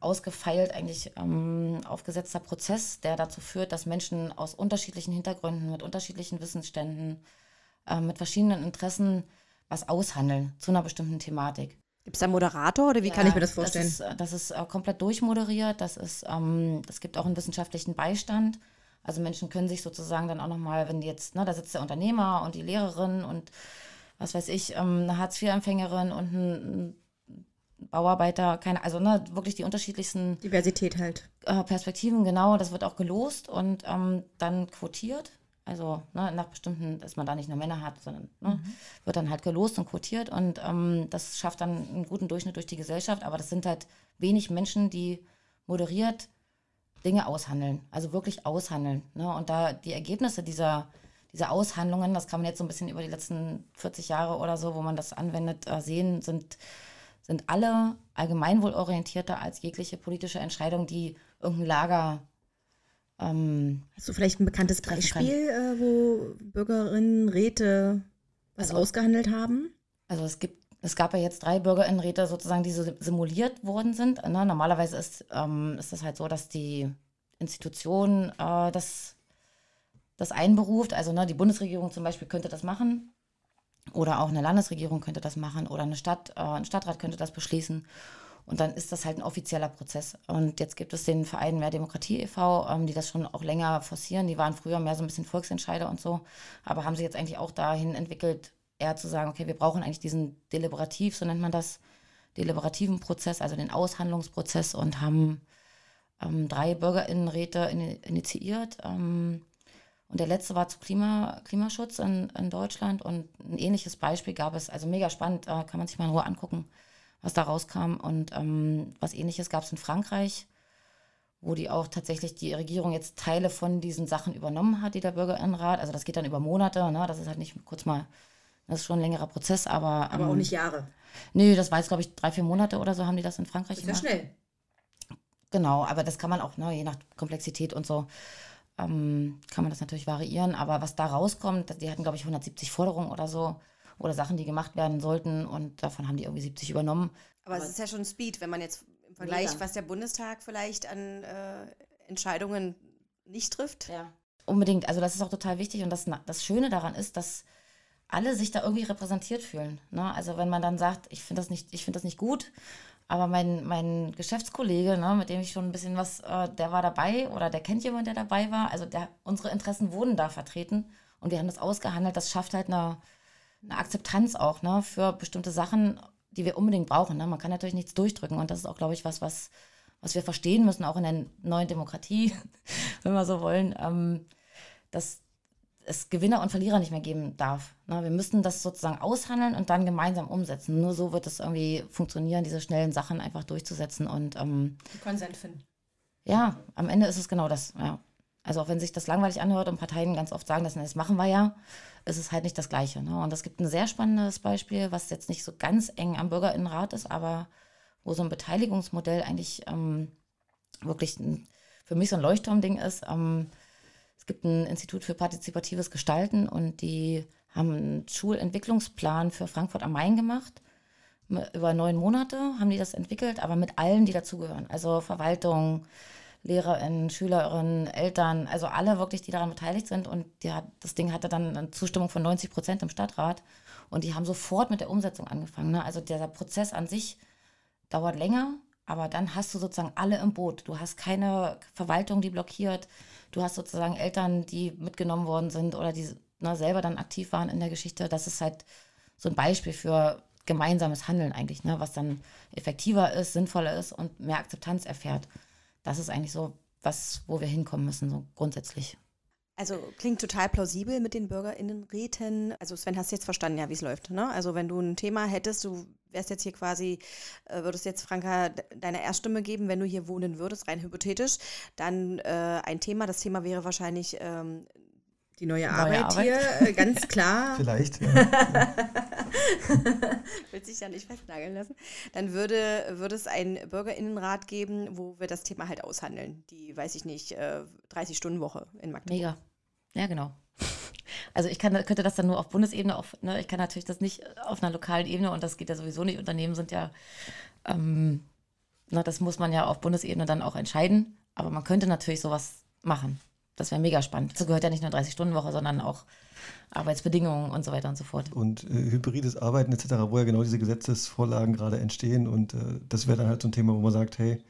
ausgefeilt eigentlich ähm, aufgesetzter Prozess, der dazu führt, dass Menschen aus unterschiedlichen Hintergründen, mit unterschiedlichen Wissensständen, äh, mit verschiedenen Interessen was aushandeln zu einer bestimmten Thematik. Gibt es da einen Moderator oder wie ja, kann ich mir das vorstellen? Das ist, äh, das ist äh, komplett durchmoderiert. Das ist, ähm, es gibt auch einen wissenschaftlichen Beistand. Also Menschen können sich sozusagen dann auch nochmal, wenn die jetzt, ne, da sitzt der Unternehmer und die Lehrerin und was weiß ich, ähm, eine Hartz-IV-Empfängerin und ein, Bauarbeiter, keine, also ne, wirklich die unterschiedlichsten Diversität halt. Äh, Perspektiven, genau. Das wird auch gelost und ähm, dann quotiert. Also ne, nach bestimmten, dass man da nicht nur Männer hat, sondern ne, mhm. wird dann halt gelost und quotiert und ähm, das schafft dann einen guten Durchschnitt durch die Gesellschaft. Aber das sind halt wenig Menschen, die moderiert Dinge aushandeln, also wirklich aushandeln. Ne? Und da die Ergebnisse dieser, dieser Aushandlungen, das kann man jetzt so ein bisschen über die letzten 40 Jahre oder so, wo man das anwendet, äh, sehen, sind, sind alle allgemeinwohlorientierter als jegliche politische Entscheidung, die irgendein Lager. Ähm, Hast du vielleicht ein bekanntes Beispiel, äh, wo Bürgerinnen, Räte was also, ausgehandelt haben? Also es gibt es gab ja jetzt drei Bürgerinnenräte sozusagen, die simuliert worden sind. Ne? Normalerweise ist, ähm, ist das halt so, dass die Institution äh, das, das einberuft. Also ne, die Bundesregierung zum Beispiel könnte das machen. Oder auch eine Landesregierung könnte das machen. Oder eine Stadt, äh, ein Stadtrat könnte das beschließen. Und dann ist das halt ein offizieller Prozess. Und jetzt gibt es den Verein Mehr Demokratie e.V., ähm, die das schon auch länger forcieren. Die waren früher mehr so ein bisschen Volksentscheider und so, aber haben sich jetzt eigentlich auch dahin entwickelt, eher zu sagen, okay, wir brauchen eigentlich diesen deliberativ, so nennt man das, deliberativen Prozess, also den Aushandlungsprozess und haben ähm, drei Bürgerinnenräte in, initiiert. Ähm, und der letzte war zu Klima, Klimaschutz in, in, Deutschland und ein ähnliches Beispiel gab es, also mega spannend, äh, kann man sich mal in Ruhe angucken, was da rauskam. Und ähm, was ähnliches gab es in Frankreich, wo die auch tatsächlich die Regierung jetzt Teile von diesen Sachen übernommen hat, die der Bürgerinnenrat. Also das geht dann über Monate, ne? das ist halt nicht kurz mal das ist schon ein längerer Prozess, aber. Aber ähm, auch nicht Jahre. Nö, das war jetzt, glaube ich, drei, vier Monate oder so haben die das in Frankreich das ist gemacht. Ja schnell. Genau, aber das kann man auch, ne, je nach Komplexität und so, ähm, kann man das natürlich variieren. Aber was da rauskommt, die hatten, glaube ich, 170 Forderungen oder so oder Sachen, die gemacht werden sollten und davon haben die irgendwie 70 übernommen. Aber, aber es ist ja schon Speed, wenn man jetzt im Vergleich, mega. was der Bundestag vielleicht an äh, Entscheidungen nicht trifft. Ja, unbedingt. Also das ist auch total wichtig und das, das Schöne daran ist, dass alle sich da irgendwie repräsentiert fühlen. Ne? Also wenn man dann sagt, ich finde das nicht, ich finde das nicht gut, aber mein, mein Geschäftskollege, ne, mit dem ich schon ein bisschen was, äh, der war dabei oder der kennt jemanden, der dabei war. Also der, unsere Interessen wurden da vertreten und wir haben das ausgehandelt. Das schafft halt eine, eine Akzeptanz auch ne, für bestimmte Sachen, die wir unbedingt brauchen. Ne? Man kann natürlich nichts durchdrücken und das ist auch, glaube ich, was, was, was wir verstehen müssen, auch in der neuen Demokratie, wenn wir so wollen, ähm, dass es Gewinner und Verlierer nicht mehr geben darf. Ne? Wir müssen das sozusagen aushandeln und dann gemeinsam umsetzen. Nur so wird es irgendwie funktionieren, diese schnellen Sachen einfach durchzusetzen und ähm, Konsent finden. Ja, am Ende ist es genau das. Ja. Also auch wenn sich das langweilig anhört und Parteien ganz oft sagen, das, das machen wir ja, ist es halt nicht das Gleiche. Ne? Und es gibt ein sehr spannendes Beispiel, was jetzt nicht so ganz eng am Bürgerinnenrat ist, aber wo so ein Beteiligungsmodell eigentlich ähm, wirklich ein, für mich so ein Leuchtturmding ist. Ähm, gibt ein Institut für partizipatives Gestalten und die haben einen Schulentwicklungsplan für Frankfurt am Main gemacht. Über neun Monate haben die das entwickelt, aber mit allen, die dazugehören. Also Verwaltung, LehrerInnen, SchülerInnen, Eltern, also alle wirklich, die daran beteiligt sind. Und hat, das Ding hatte dann eine Zustimmung von 90 Prozent im Stadtrat. Und die haben sofort mit der Umsetzung angefangen. Ne? Also dieser Prozess an sich dauert länger, aber dann hast du sozusagen alle im Boot. Du hast keine Verwaltung, die blockiert. Du hast sozusagen Eltern, die mitgenommen worden sind oder die na, selber dann aktiv waren in der Geschichte. Das ist halt so ein Beispiel für gemeinsames Handeln eigentlich, ne, was dann effektiver ist, sinnvoller ist und mehr Akzeptanz erfährt. Das ist eigentlich so was, wo wir hinkommen müssen, so grundsätzlich. Also klingt total plausibel mit den BürgerInnenräten. Also Sven, hast du jetzt verstanden, ja, wie es läuft. Ne? Also wenn du ein Thema hättest, du wärst jetzt hier quasi, äh, würdest jetzt Franka deine Erststimme geben, wenn du hier wohnen würdest, rein hypothetisch, dann äh, ein Thema. Das Thema wäre wahrscheinlich ähm, die neue, neue Arbeit, Arbeit, hier, äh, ganz klar. Vielleicht. Ja. Will sich ja nicht festnageln lassen. Dann würde, würde es einen Bürgerinnenrat geben, wo wir das Thema halt aushandeln. Die, weiß ich nicht, 30-Stunden-Woche äh, in Magdeburg. Mega. Ja, genau. Also ich kann, könnte das dann nur auf Bundesebene, auf, ne, ich kann natürlich das nicht auf einer lokalen Ebene und das geht ja sowieso nicht. Unternehmen sind ja, ähm, na, das muss man ja auf Bundesebene dann auch entscheiden. Aber man könnte natürlich sowas machen. Das wäre mega spannend. Dazu gehört ja nicht nur 30-Stunden-Woche, sondern auch Arbeitsbedingungen und so weiter und so fort. Und äh, hybrides Arbeiten etc., wo ja genau diese Gesetzesvorlagen gerade entstehen. Und äh, das wäre dann halt so ein Thema, wo man sagt, hey,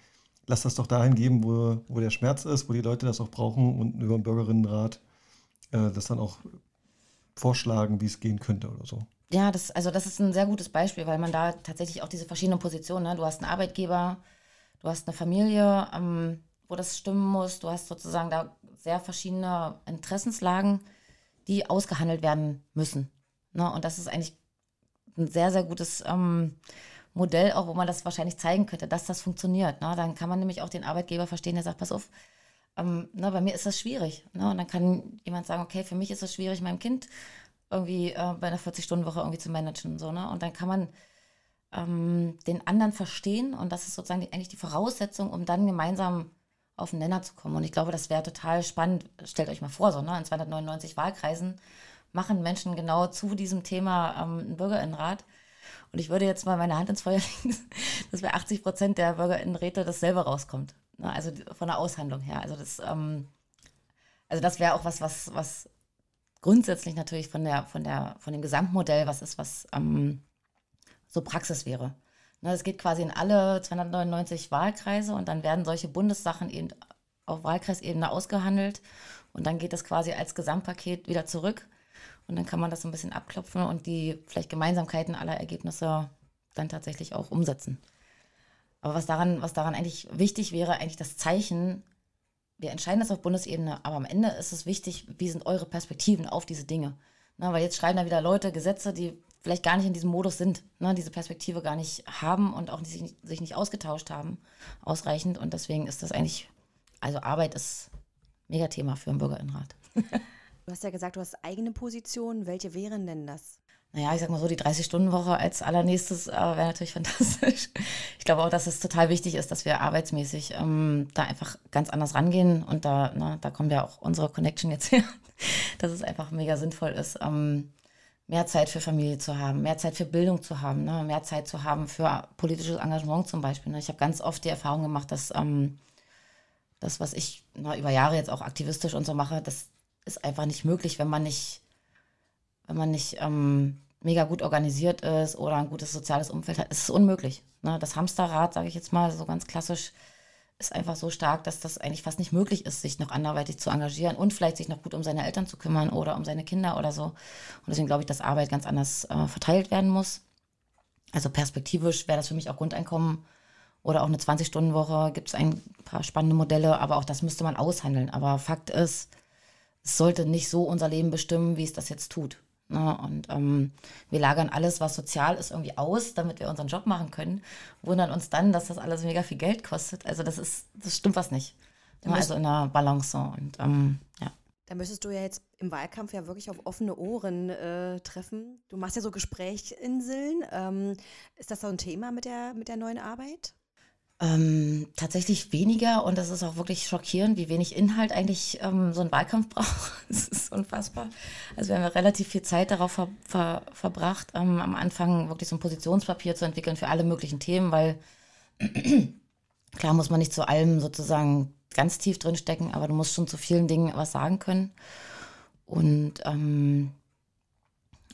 lass das doch dahin geben, wo, wo der Schmerz ist, wo die Leute das auch brauchen und über den Bürgerinnenrat äh, das dann auch vorschlagen, wie es gehen könnte oder so. Ja, das, also das ist ein sehr gutes Beispiel, weil man da tatsächlich auch diese verschiedenen Positionen, ne? du hast einen Arbeitgeber, du hast eine Familie, ähm, wo das stimmen muss, du hast sozusagen da sehr verschiedene Interessenslagen, die ausgehandelt werden müssen. Ne? Und das ist eigentlich ein sehr, sehr gutes ähm, Modell, auch wo man das wahrscheinlich zeigen könnte, dass das funktioniert. Ne? Dann kann man nämlich auch den Arbeitgeber verstehen, der sagt, pass auf, ähm, ne, bei mir ist das schwierig. Ne? Und dann kann jemand sagen, okay, für mich ist es schwierig, meinem Kind irgendwie äh, bei einer 40-Stunden-Woche irgendwie zu managen. So, ne? Und dann kann man ähm, den anderen verstehen und das ist sozusagen die, eigentlich die Voraussetzung, um dann gemeinsam auf den Nenner zu kommen. Und ich glaube, das wäre total spannend. Stellt euch mal vor, so ne? in 299 Wahlkreisen machen Menschen genau zu diesem Thema ähm, einen Bürgerinnenrat. Und ich würde jetzt mal meine Hand ins Feuer legen, dass bei 80 Prozent der Bürgerinnenräte das selber rauskommt. Ne? Also von der Aushandlung her. Also das, ähm, also das wäre auch was, was, was grundsätzlich natürlich von der, von der, von dem Gesamtmodell was ist, was ähm, so Praxis wäre. Ne, es geht quasi in alle 299 Wahlkreise und dann werden solche Bundessachen eben auf Wahlkreisebene ausgehandelt und dann geht das quasi als Gesamtpaket wieder zurück und dann kann man das so ein bisschen abklopfen und die vielleicht Gemeinsamkeiten aller Ergebnisse dann tatsächlich auch umsetzen. Aber was daran, was daran eigentlich wichtig wäre, eigentlich das Zeichen, wir entscheiden das auf Bundesebene, aber am Ende ist es wichtig, wie sind eure Perspektiven auf diese Dinge. Na, weil jetzt schreiben da wieder Leute Gesetze, die vielleicht gar nicht in diesem Modus sind, ne, diese Perspektive gar nicht haben und auch nicht, sich nicht ausgetauscht haben, ausreichend. Und deswegen ist das eigentlich, also Arbeit ist mega Thema für einen Bürgerinnenrat. du hast ja gesagt, du hast eigene Positionen. Welche wären denn das? Naja, ich sag mal so, die 30-Stunden-Woche als allernächstes äh, wäre natürlich fantastisch. Ich glaube auch, dass es total wichtig ist, dass wir arbeitsmäßig ähm, da einfach ganz anders rangehen. Und da, ne, da kommt ja auch unsere Connection jetzt her, dass es einfach mega sinnvoll ist, ähm, mehr Zeit für Familie zu haben, mehr Zeit für Bildung zu haben, ne, mehr Zeit zu haben für politisches Engagement zum Beispiel. Ne. Ich habe ganz oft die Erfahrung gemacht, dass ähm, das, was ich na, über Jahre jetzt auch aktivistisch und so mache, das ist einfach nicht möglich, wenn man nicht wenn man nicht ähm, mega gut organisiert ist oder ein gutes soziales Umfeld hat, ist es unmöglich. Ne? Das Hamsterrad, sage ich jetzt mal so ganz klassisch, ist einfach so stark, dass das eigentlich fast nicht möglich ist, sich noch anderweitig zu engagieren und vielleicht sich noch gut um seine Eltern zu kümmern oder um seine Kinder oder so. Und deswegen glaube ich, dass Arbeit ganz anders äh, verteilt werden muss. Also perspektivisch wäre das für mich auch Grundeinkommen oder auch eine 20-Stunden-Woche. Gibt es ein paar spannende Modelle, aber auch das müsste man aushandeln. Aber Fakt ist, es sollte nicht so unser Leben bestimmen, wie es das jetzt tut. Ne? Und ähm, wir lagern alles, was sozial ist, irgendwie aus, damit wir unseren Job machen können. Wundern uns dann, dass das alles mega viel Geld kostet. Also das ist, das stimmt was nicht. Ne? Also in der Balance. Und ähm, ja. Da müsstest du ja jetzt im Wahlkampf ja wirklich auf offene Ohren äh, treffen. Du machst ja so Gesprächsinseln. Ähm, ist das so ein Thema mit der, mit der neuen Arbeit? Ähm, tatsächlich weniger und das ist auch wirklich schockierend, wie wenig Inhalt eigentlich ähm, so ein Wahlkampf braucht. Das ist unfassbar. Also wir haben relativ viel Zeit darauf ver ver verbracht, ähm, am Anfang wirklich so ein Positionspapier zu entwickeln für alle möglichen Themen, weil klar muss man nicht zu allem sozusagen ganz tief drin stecken, aber du musst schon zu vielen Dingen was sagen können. Und ähm,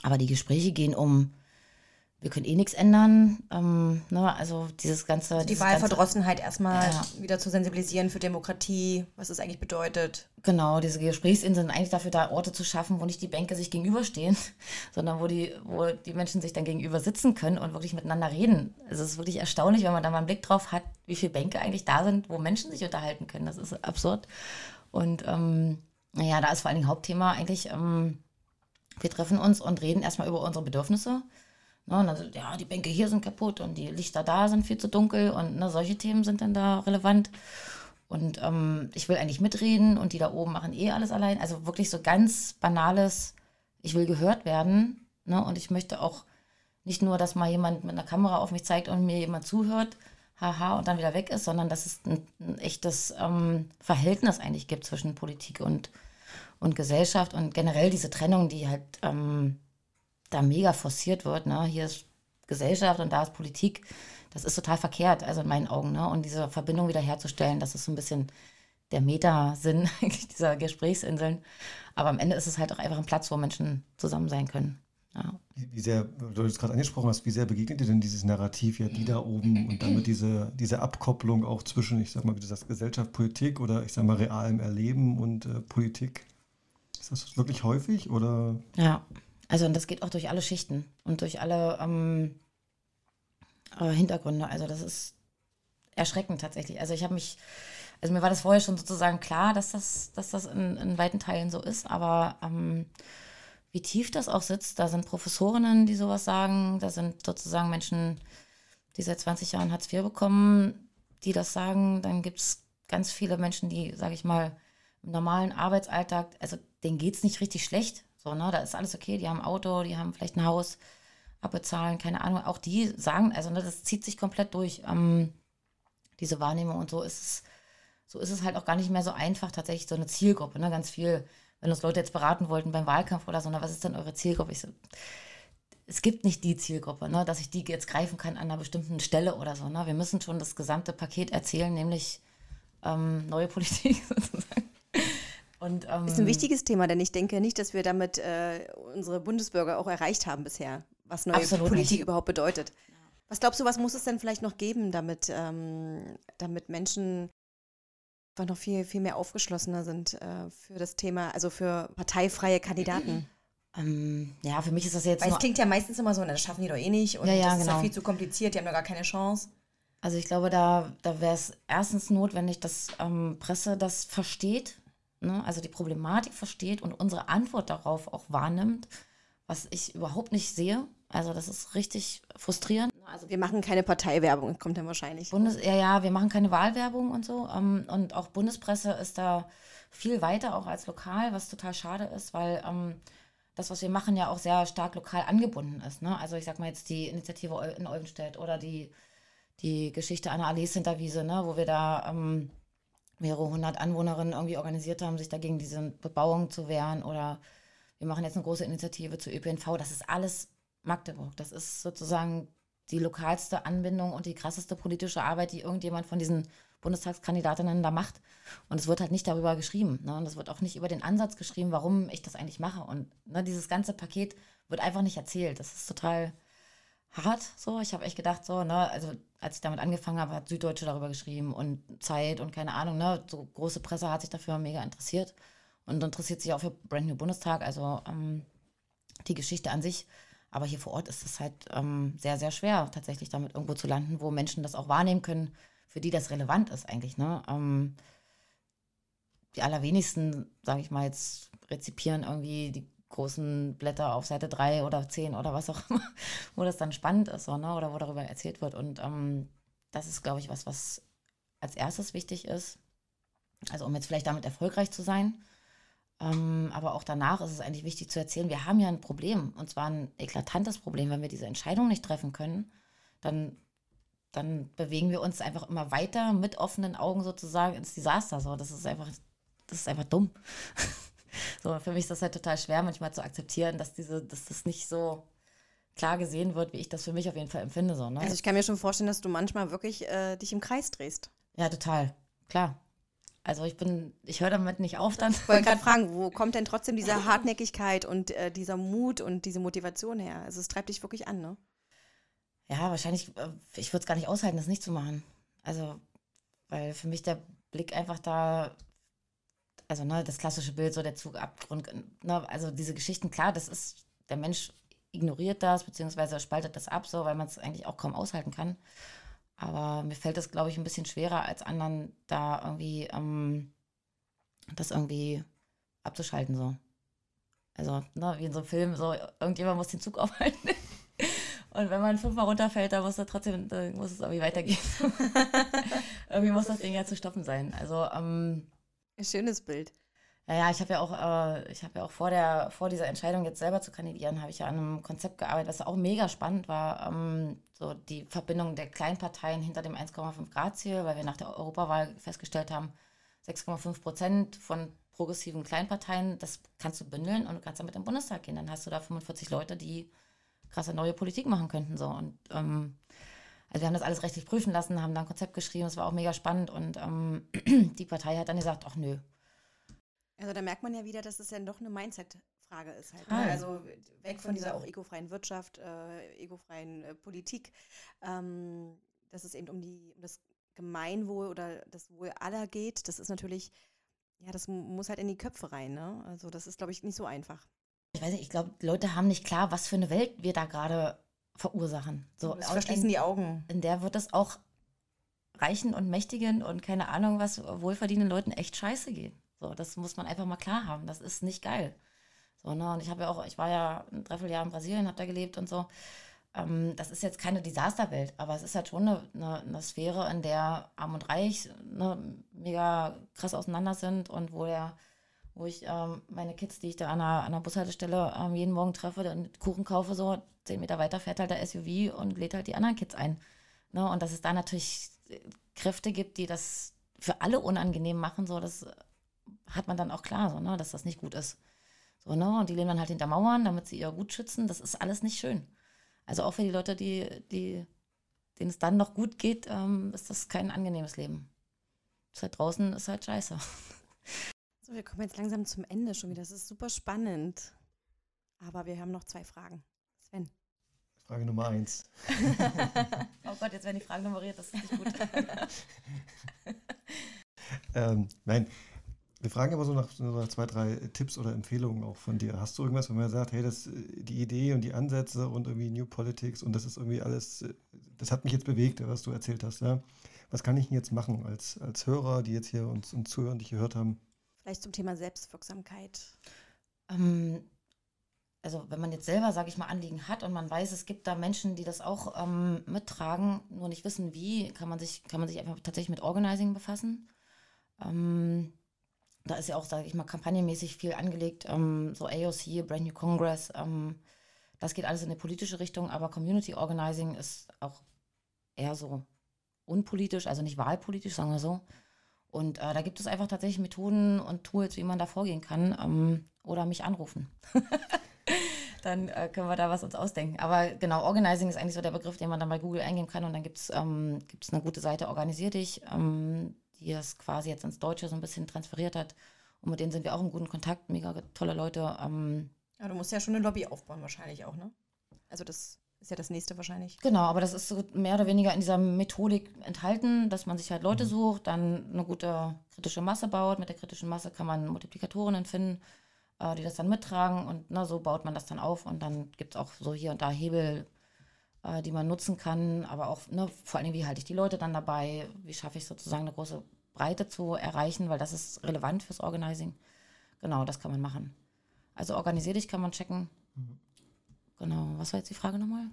aber die Gespräche gehen um wir können eh nichts ändern. Ähm, ne, also dieses ganze. Also die Wahlverdrossenheit erstmal ja. wieder zu sensibilisieren für Demokratie, was es eigentlich bedeutet. Genau, diese Gesprächsinseln sind eigentlich dafür da, Orte zu schaffen, wo nicht die Bänke sich gegenüberstehen, sondern wo die, wo die Menschen sich dann gegenüber sitzen können und wirklich miteinander reden. Also es ist wirklich erstaunlich, wenn man da mal einen Blick drauf hat, wie viele Bänke eigentlich da sind, wo Menschen sich unterhalten können. Das ist absurd. Und ähm, naja, da ist vor allen Dingen Hauptthema eigentlich, ähm, wir treffen uns und reden erstmal über unsere Bedürfnisse Ne, und dann, ja, die Bänke hier sind kaputt und die Lichter da sind viel zu dunkel und ne, solche Themen sind dann da relevant. Und ähm, ich will eigentlich mitreden und die da oben machen eh alles allein. Also wirklich so ganz banales, ich will gehört werden. Ne? Und ich möchte auch nicht nur, dass mal jemand mit einer Kamera auf mich zeigt und mir jemand zuhört, haha, und dann wieder weg ist, sondern dass es ein, ein echtes ähm, Verhältnis eigentlich gibt zwischen Politik und, und Gesellschaft und generell diese Trennung, die halt ähm, da mega forciert wird. Ne? Hier ist Gesellschaft und da ist Politik. Das ist total verkehrt, also in meinen Augen. Ne? Und diese Verbindung wiederherzustellen, das ist so ein bisschen der Metasinn dieser Gesprächsinseln. Aber am Ende ist es halt auch einfach ein Platz, wo Menschen zusammen sein können. Ja. Wie sehr, du es gerade angesprochen hast, wie sehr begegnet dir denn dieses Narrativ, ja, die da oben und damit diese, diese Abkopplung auch zwischen, ich sag mal, wie du sagst, Gesellschaft, Politik oder ich sag mal realem Erleben und äh, Politik? Ist das wirklich häufig oder? Ja, also und das geht auch durch alle Schichten und durch alle ähm, äh, Hintergründe. Also das ist erschreckend tatsächlich. Also ich habe mich, also mir war das vorher schon sozusagen klar, dass das, dass das in, in weiten Teilen so ist, aber ähm, wie tief das auch sitzt, da sind Professorinnen, die sowas sagen, da sind sozusagen Menschen, die seit 20 Jahren Hartz IV bekommen, die das sagen. Dann gibt es ganz viele Menschen, die, sage ich mal, im normalen Arbeitsalltag, also denen geht es nicht richtig schlecht. So, ne? Da ist alles okay, die haben ein Auto, die haben vielleicht ein Haus, abbezahlen, keine Ahnung. Auch die sagen, also ne, das zieht sich komplett durch, ähm, diese Wahrnehmung und so ist es, so ist es halt auch gar nicht mehr so einfach, tatsächlich so eine Zielgruppe, ne? Ganz viel, wenn uns Leute jetzt beraten wollten beim Wahlkampf oder so, na, was ist denn eure Zielgruppe? Ich so, es gibt nicht die Zielgruppe, ne, dass ich die jetzt greifen kann an einer bestimmten Stelle oder so. Ne? Wir müssen schon das gesamte Paket erzählen, nämlich ähm, neue Politik sozusagen. Und, ähm, ist ein wichtiges Thema, denn ich denke nicht, dass wir damit äh, unsere Bundesbürger auch erreicht haben bisher, was neue Politik nicht. überhaupt bedeutet. Was glaubst du, was muss es denn vielleicht noch geben, damit, ähm, damit Menschen einfach noch viel, viel mehr aufgeschlossener sind äh, für das Thema, also für parteifreie Kandidaten? Ähm, ja, für mich ist das jetzt. Weil es klingt ja meistens immer so, das schaffen die doch eh nicht und ja, ja, das genau. ist ja genau. viel zu kompliziert, die haben doch gar keine Chance. Also ich glaube, da, da wäre es erstens notwendig, dass ähm, Presse das versteht, ne? also die Problematik versteht und unsere Antwort darauf auch wahrnimmt, was ich überhaupt nicht sehe. Also das ist richtig frustrierend. Also wir machen keine Parteiwerbung, kommt dann wahrscheinlich. Bundes ja, ja, wir machen keine Wahlwerbung und so. Ähm, und auch Bundespresse ist da viel weiter auch als lokal, was total schade ist, weil ähm, das, was wir machen, ja auch sehr stark lokal angebunden ist. Ne? Also ich sag mal jetzt die Initiative in Oldenstedt oder die, die Geschichte einer Allee Hinterwiese, ne? wo wir da ähm, mehrere hundert Anwohnerinnen irgendwie organisiert haben, sich dagegen diese Bebauung zu wehren oder wir machen jetzt eine große Initiative zu ÖPNV. Das ist alles Magdeburg. Das ist sozusagen die lokalste Anbindung und die krasseste politische Arbeit, die irgendjemand von diesen Bundestagskandidatinnen da macht. Und es wird halt nicht darüber geschrieben. Ne? Und es wird auch nicht über den Ansatz geschrieben, warum ich das eigentlich mache. Und ne, dieses ganze Paket wird einfach nicht erzählt. Das ist total hart. So, ich habe echt gedacht, so, ne, also als ich damit angefangen habe, hat Süddeutsche darüber geschrieben und Zeit und keine Ahnung, ne, so große Presse hat sich dafür mega interessiert und interessiert sich auch für Brand New Bundestag, also ähm, die Geschichte an sich. Aber hier vor Ort ist es halt ähm, sehr, sehr schwer, tatsächlich damit irgendwo zu landen, wo Menschen das auch wahrnehmen können, für die das relevant ist eigentlich. Ne? Ähm, die allerwenigsten, sage ich mal jetzt, rezipieren irgendwie die großen Blätter auf Seite 3 oder 10 oder was auch immer, wo das dann spannend ist so, ne? oder wo darüber erzählt wird. Und ähm, das ist, glaube ich, was, was als erstes wichtig ist. Also um jetzt vielleicht damit erfolgreich zu sein, ähm, aber auch danach ist es eigentlich wichtig zu erzählen, wir haben ja ein Problem, und zwar ein eklatantes Problem. Wenn wir diese Entscheidung nicht treffen können, dann, dann bewegen wir uns einfach immer weiter mit offenen Augen sozusagen ins Desaster. So, das ist einfach, das ist einfach dumm. so, für mich ist das halt total schwer, manchmal zu akzeptieren, dass diese, dass das nicht so klar gesehen wird, wie ich das für mich auf jeden Fall empfinde. So, ne? Also ich kann mir schon vorstellen, dass du manchmal wirklich äh, dich im Kreis drehst. Ja, total. Klar. Also ich bin, ich höre damit nicht auf dann. Ich wollte gerade fragen, wo kommt denn trotzdem diese Hartnäckigkeit und äh, dieser Mut und diese Motivation her? Also es treibt dich wirklich an, ne? Ja, wahrscheinlich, äh, ich würde es gar nicht aushalten, das nicht zu machen. Also, weil für mich der Blick einfach da, also ne, das klassische Bild, so der Zugabgrund, ne, also diese Geschichten, klar, das ist, der Mensch ignoriert das, beziehungsweise spaltet das ab, so, weil man es eigentlich auch kaum aushalten kann. Aber mir fällt es, glaube ich, ein bisschen schwerer als anderen, da irgendwie ähm, das irgendwie abzuschalten. So. Also, ne, wie in so einem Film, so irgendjemand muss den Zug aufhalten. Und wenn man fünfmal runterfällt, dann muss, er trotzdem, dann muss es irgendwie weitergehen. irgendwie muss das Ding ja zu stoppen sein. Also, ähm, Ein schönes Bild. Naja, ich habe ja auch, äh, ich habe ja auch vor der, vor dieser Entscheidung jetzt selber zu kandidieren, habe ich ja an einem Konzept gearbeitet, was auch mega spannend war. Ähm, so die Verbindung der Kleinparteien hinter dem 1,5 Grad Ziel, weil wir nach der Europawahl festgestellt haben, 6,5 Prozent von progressiven Kleinparteien, das kannst du bündeln und du kannst damit im Bundestag gehen. Dann hast du da 45 Leute, die krasse neue Politik machen könnten. So. Und ähm, also wir haben das alles rechtlich prüfen lassen, haben da ein Konzept geschrieben, es war auch mega spannend und ähm, die Partei hat dann gesagt, ach nö, also da merkt man ja wieder, dass es ja doch eine Mindset-Frage ist halt. Ne? Also weg von dieser auch egofreien Wirtschaft, äh, egofreien äh, Politik, ähm, dass es eben um die um das Gemeinwohl oder das Wohl aller geht. Das ist natürlich Ja, das muss halt in die Köpfe rein, ne? Also das ist, glaube ich, nicht so einfach. Ich weiß nicht, ich glaube, Leute haben nicht klar, was für eine Welt wir da gerade verursachen. So, das verschließen die Augen. In der wird es auch reichen und mächtigen und keine Ahnung was, wohlverdienenden Leuten echt scheiße gehen. So, das muss man einfach mal klar haben. Das ist nicht geil. So, ne? Und ich habe ja auch, ich war ja ein Dreivierteljahr in Brasilien, habe da gelebt und so. Ähm, das ist jetzt keine Desasterwelt, aber es ist halt schon eine, eine, eine Sphäre, in der Arm und Reich ne, mega krass auseinander sind und wo der wo ich ähm, meine Kids, die ich da an der, an der Bushaltestelle ähm, jeden Morgen treffe, dann Kuchen kaufe, so zehn Meter weiter fährt halt der SUV und lädt halt die anderen Kids ein. Ne? Und dass es da natürlich Kräfte gibt, die das für alle unangenehm machen, so das hat man dann auch klar, so, ne? dass das nicht gut ist. So, ne? Und die leben dann halt hinter Mauern, damit sie ihr gut schützen. Das ist alles nicht schön. Also auch für die Leute, die, die, denen es dann noch gut geht, ähm, ist das kein angenehmes Leben. Das halt draußen ist halt scheiße. So, wir kommen jetzt langsam zum Ende schon wieder. Das ist super spannend. Aber wir haben noch zwei Fragen. Sven. Frage Nummer eins. oh Gott, jetzt werden die Fragen nummeriert, das ist nicht gut. ähm, nein, wir fragen immer so nach, so zwei, drei Tipps oder Empfehlungen auch von dir. Hast du irgendwas, wenn man sagt, hey, das, die Idee und die Ansätze und irgendwie New Politics und das ist irgendwie alles, das hat mich jetzt bewegt, was du erzählt hast. Ja? Was kann ich denn jetzt machen als, als Hörer, die jetzt hier uns, uns zuhören, die gehört haben? Vielleicht zum Thema Selbstwirksamkeit. Ähm, also wenn man jetzt selber, sage ich mal, Anliegen hat und man weiß, es gibt da Menschen, die das auch ähm, mittragen, nur nicht wissen, wie, kann man sich, kann man sich einfach tatsächlich mit Organizing befassen. Ähm, da ist ja auch, sage ich mal, kampagnenmäßig viel angelegt, ähm, so AOC, Brand New Congress, ähm, das geht alles in eine politische Richtung, aber Community Organizing ist auch eher so unpolitisch, also nicht wahlpolitisch, sagen wir so. Und äh, da gibt es einfach tatsächlich Methoden und Tools, wie man da vorgehen kann. Ähm, oder mich anrufen. dann äh, können wir da was uns ausdenken. Aber genau, Organizing ist eigentlich so der Begriff, den man dann bei Google eingeben kann. Und dann gibt es ähm, eine gute Seite, Organisier dich, ähm, die es quasi jetzt ins Deutsche so ein bisschen transferiert hat. Und mit denen sind wir auch im guten Kontakt. Mega tolle Leute. Ähm, ja, du musst ja schon eine Lobby aufbauen, wahrscheinlich auch, ne? Also das ist ja das nächste wahrscheinlich. Genau, aber das ist so mehr oder weniger in dieser Methodik enthalten, dass man sich halt Leute mhm. sucht, dann eine gute kritische Masse baut. Mit der kritischen Masse kann man Multiplikatorinnen finden, äh, die das dann mittragen und na, so baut man das dann auf und dann gibt es auch so hier und da Hebel, äh, die man nutzen kann, aber auch ne, vor allem, wie halte ich die Leute dann dabei, wie schaffe ich sozusagen eine große Breite zu erreichen, weil das ist relevant fürs Organizing. Genau, das kann man machen. Also organisier dich kann man checken. Mhm. Genau, was war jetzt die Frage nochmal?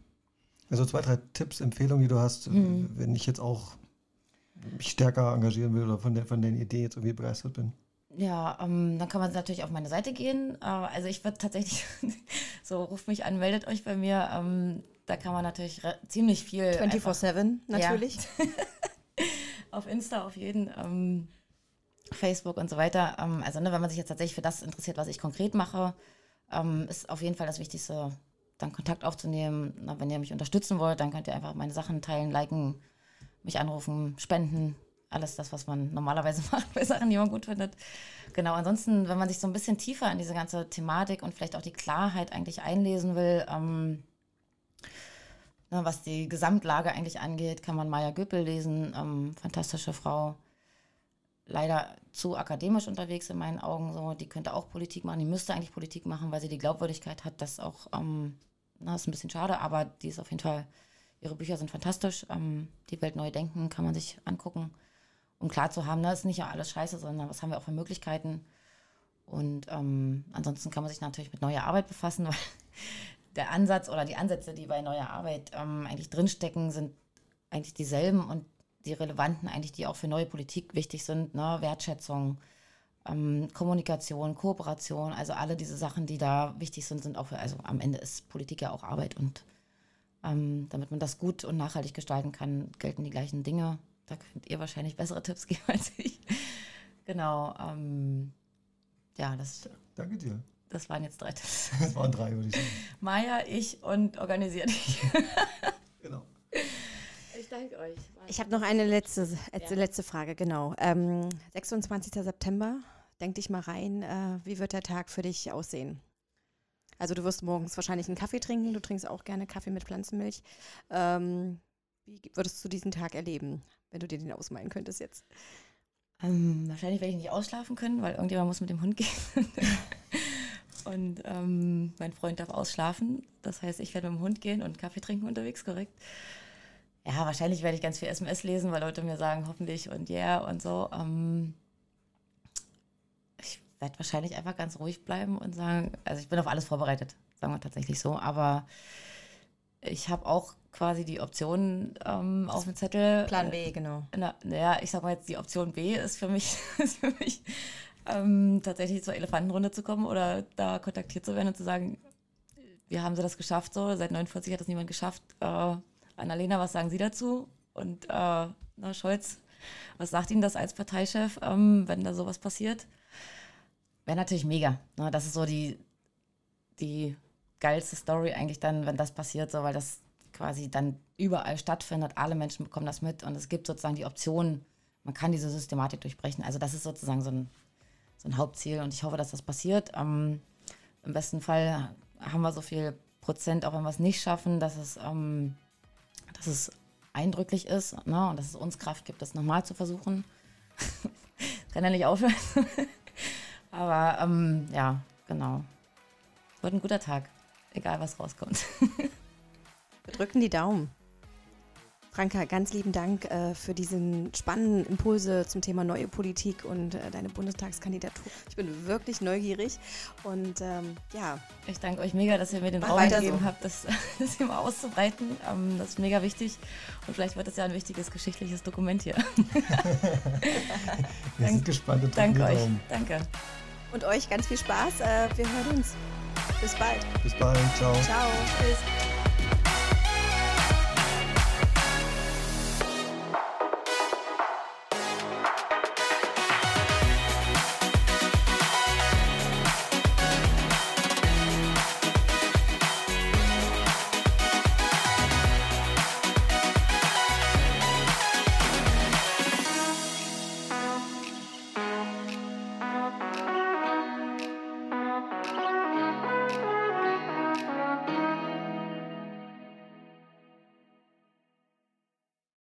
Also zwei, drei Tipps, Empfehlungen, die du hast, mhm. wenn ich jetzt auch mich stärker engagieren will oder von der, von der Idee jetzt irgendwie begeistert bin. Ja, ähm, dann kann man natürlich auf meine Seite gehen. Äh, also ich würde tatsächlich, so ruft mich an, meldet euch bei mir. Ähm, da kann man natürlich ziemlich viel. 24-7 natürlich. Ja. auf Insta auf jeden. Ähm, Facebook und so weiter. Ähm, also ne, wenn man sich jetzt tatsächlich für das interessiert, was ich konkret mache, ähm, ist auf jeden Fall das Wichtigste, dann Kontakt aufzunehmen. Na, wenn ihr mich unterstützen wollt, dann könnt ihr einfach meine Sachen teilen, liken, mich anrufen, spenden. Alles das, was man normalerweise macht bei Sachen, die man gut findet. Genau, ansonsten, wenn man sich so ein bisschen tiefer in diese ganze Thematik und vielleicht auch die Klarheit eigentlich einlesen will, ähm, na, was die Gesamtlage eigentlich angeht, kann man Maya Göppel lesen, ähm, fantastische Frau leider zu akademisch unterwegs in meinen Augen. So, die könnte auch Politik machen, die müsste eigentlich Politik machen, weil sie die Glaubwürdigkeit hat, das auch ähm, na, ist ein bisschen schade, aber die ist auf jeden Fall, ihre Bücher sind fantastisch. Ähm, die Welt neu denken kann man sich angucken, um klar zu haben, ne, ist nicht alles scheiße, sondern was haben wir auch für Möglichkeiten. Und ähm, ansonsten kann man sich natürlich mit neuer Arbeit befassen, weil der Ansatz oder die Ansätze, die bei neuer Arbeit ähm, eigentlich drinstecken, sind eigentlich dieselben und die relevanten eigentlich, die auch für neue Politik wichtig sind, ne? Wertschätzung, ähm, Kommunikation, Kooperation, also alle diese Sachen, die da wichtig sind, sind auch für, also am Ende ist Politik ja auch Arbeit und ähm, damit man das gut und nachhaltig gestalten kann, gelten die gleichen Dinge. Da könnt ihr wahrscheinlich bessere Tipps geben als ich. genau. Ähm, ja, das. Danke dir. Das waren jetzt drei Tipps. Das waren drei, würde ich sagen. Maja, ich und organisiert dich. genau. Ich danke euch. Ich habe noch eine letzte, ja. letzte Frage, genau. Ähm, 26. September, denk dich mal rein, äh, wie wird der Tag für dich aussehen? Also du wirst morgens wahrscheinlich einen Kaffee trinken, du trinkst auch gerne Kaffee mit Pflanzenmilch. Ähm, wie würdest du diesen Tag erleben, wenn du dir den ausmalen könntest jetzt? Ähm, wahrscheinlich werde ich nicht ausschlafen können, weil irgendjemand muss mit dem Hund gehen. und ähm, mein Freund darf ausschlafen. Das heißt, ich werde mit dem Hund gehen und Kaffee trinken unterwegs, korrekt. Ja, wahrscheinlich werde ich ganz viel SMS lesen, weil Leute mir sagen, hoffentlich und ja yeah und so. Ähm, ich werde wahrscheinlich einfach ganz ruhig bleiben und sagen, also ich bin auf alles vorbereitet, sagen wir tatsächlich so, aber ich habe auch quasi die Option ähm, auf dem Zettel. Plan B, genau. Naja, ich sag mal jetzt, die Option B ist für mich, ist für mich ähm, tatsächlich zur Elefantenrunde zu kommen oder da kontaktiert zu werden und zu sagen, wie haben sie das geschafft so? Seit 49 hat das niemand geschafft. Äh, Annalena, was sagen Sie dazu? Und äh, na, Scholz, was sagt Ihnen das als Parteichef, ähm, wenn da sowas passiert? Wäre natürlich mega. Ne? Das ist so die, die geilste Story eigentlich dann, wenn das passiert, so, weil das quasi dann überall stattfindet. Alle Menschen bekommen das mit und es gibt sozusagen die Option, man kann diese Systematik durchbrechen. Also das ist sozusagen so ein, so ein Hauptziel und ich hoffe, dass das passiert. Ähm, Im besten Fall haben wir so viel Prozent, auch wenn wir es nicht schaffen, dass es, ähm, dass es eindrücklich ist ne? und dass es uns Kraft gibt, das nochmal zu versuchen. kann ja nicht aufhören. Aber ähm, ja, genau. Wird ein guter Tag egal was rauskommt. Wir drücken die Daumen. Franka, ganz lieben Dank äh, für diesen spannenden Impulse zum Thema neue Politik und äh, deine Bundestagskandidatur. Ich bin wirklich neugierig und ähm, ja. Ich danke euch mega, dass ihr mir den Raum gegeben so. habt, das, das hier mal auszubreiten. Ähm, das ist mega wichtig und vielleicht wird es ja ein wichtiges geschichtliches Dokument hier. Wir sind gespannt und danke euch. Danke. Und euch ganz viel Spaß. Äh, wir hören uns. Bis bald. Bis bald. Ciao. Ciao. Tschüss.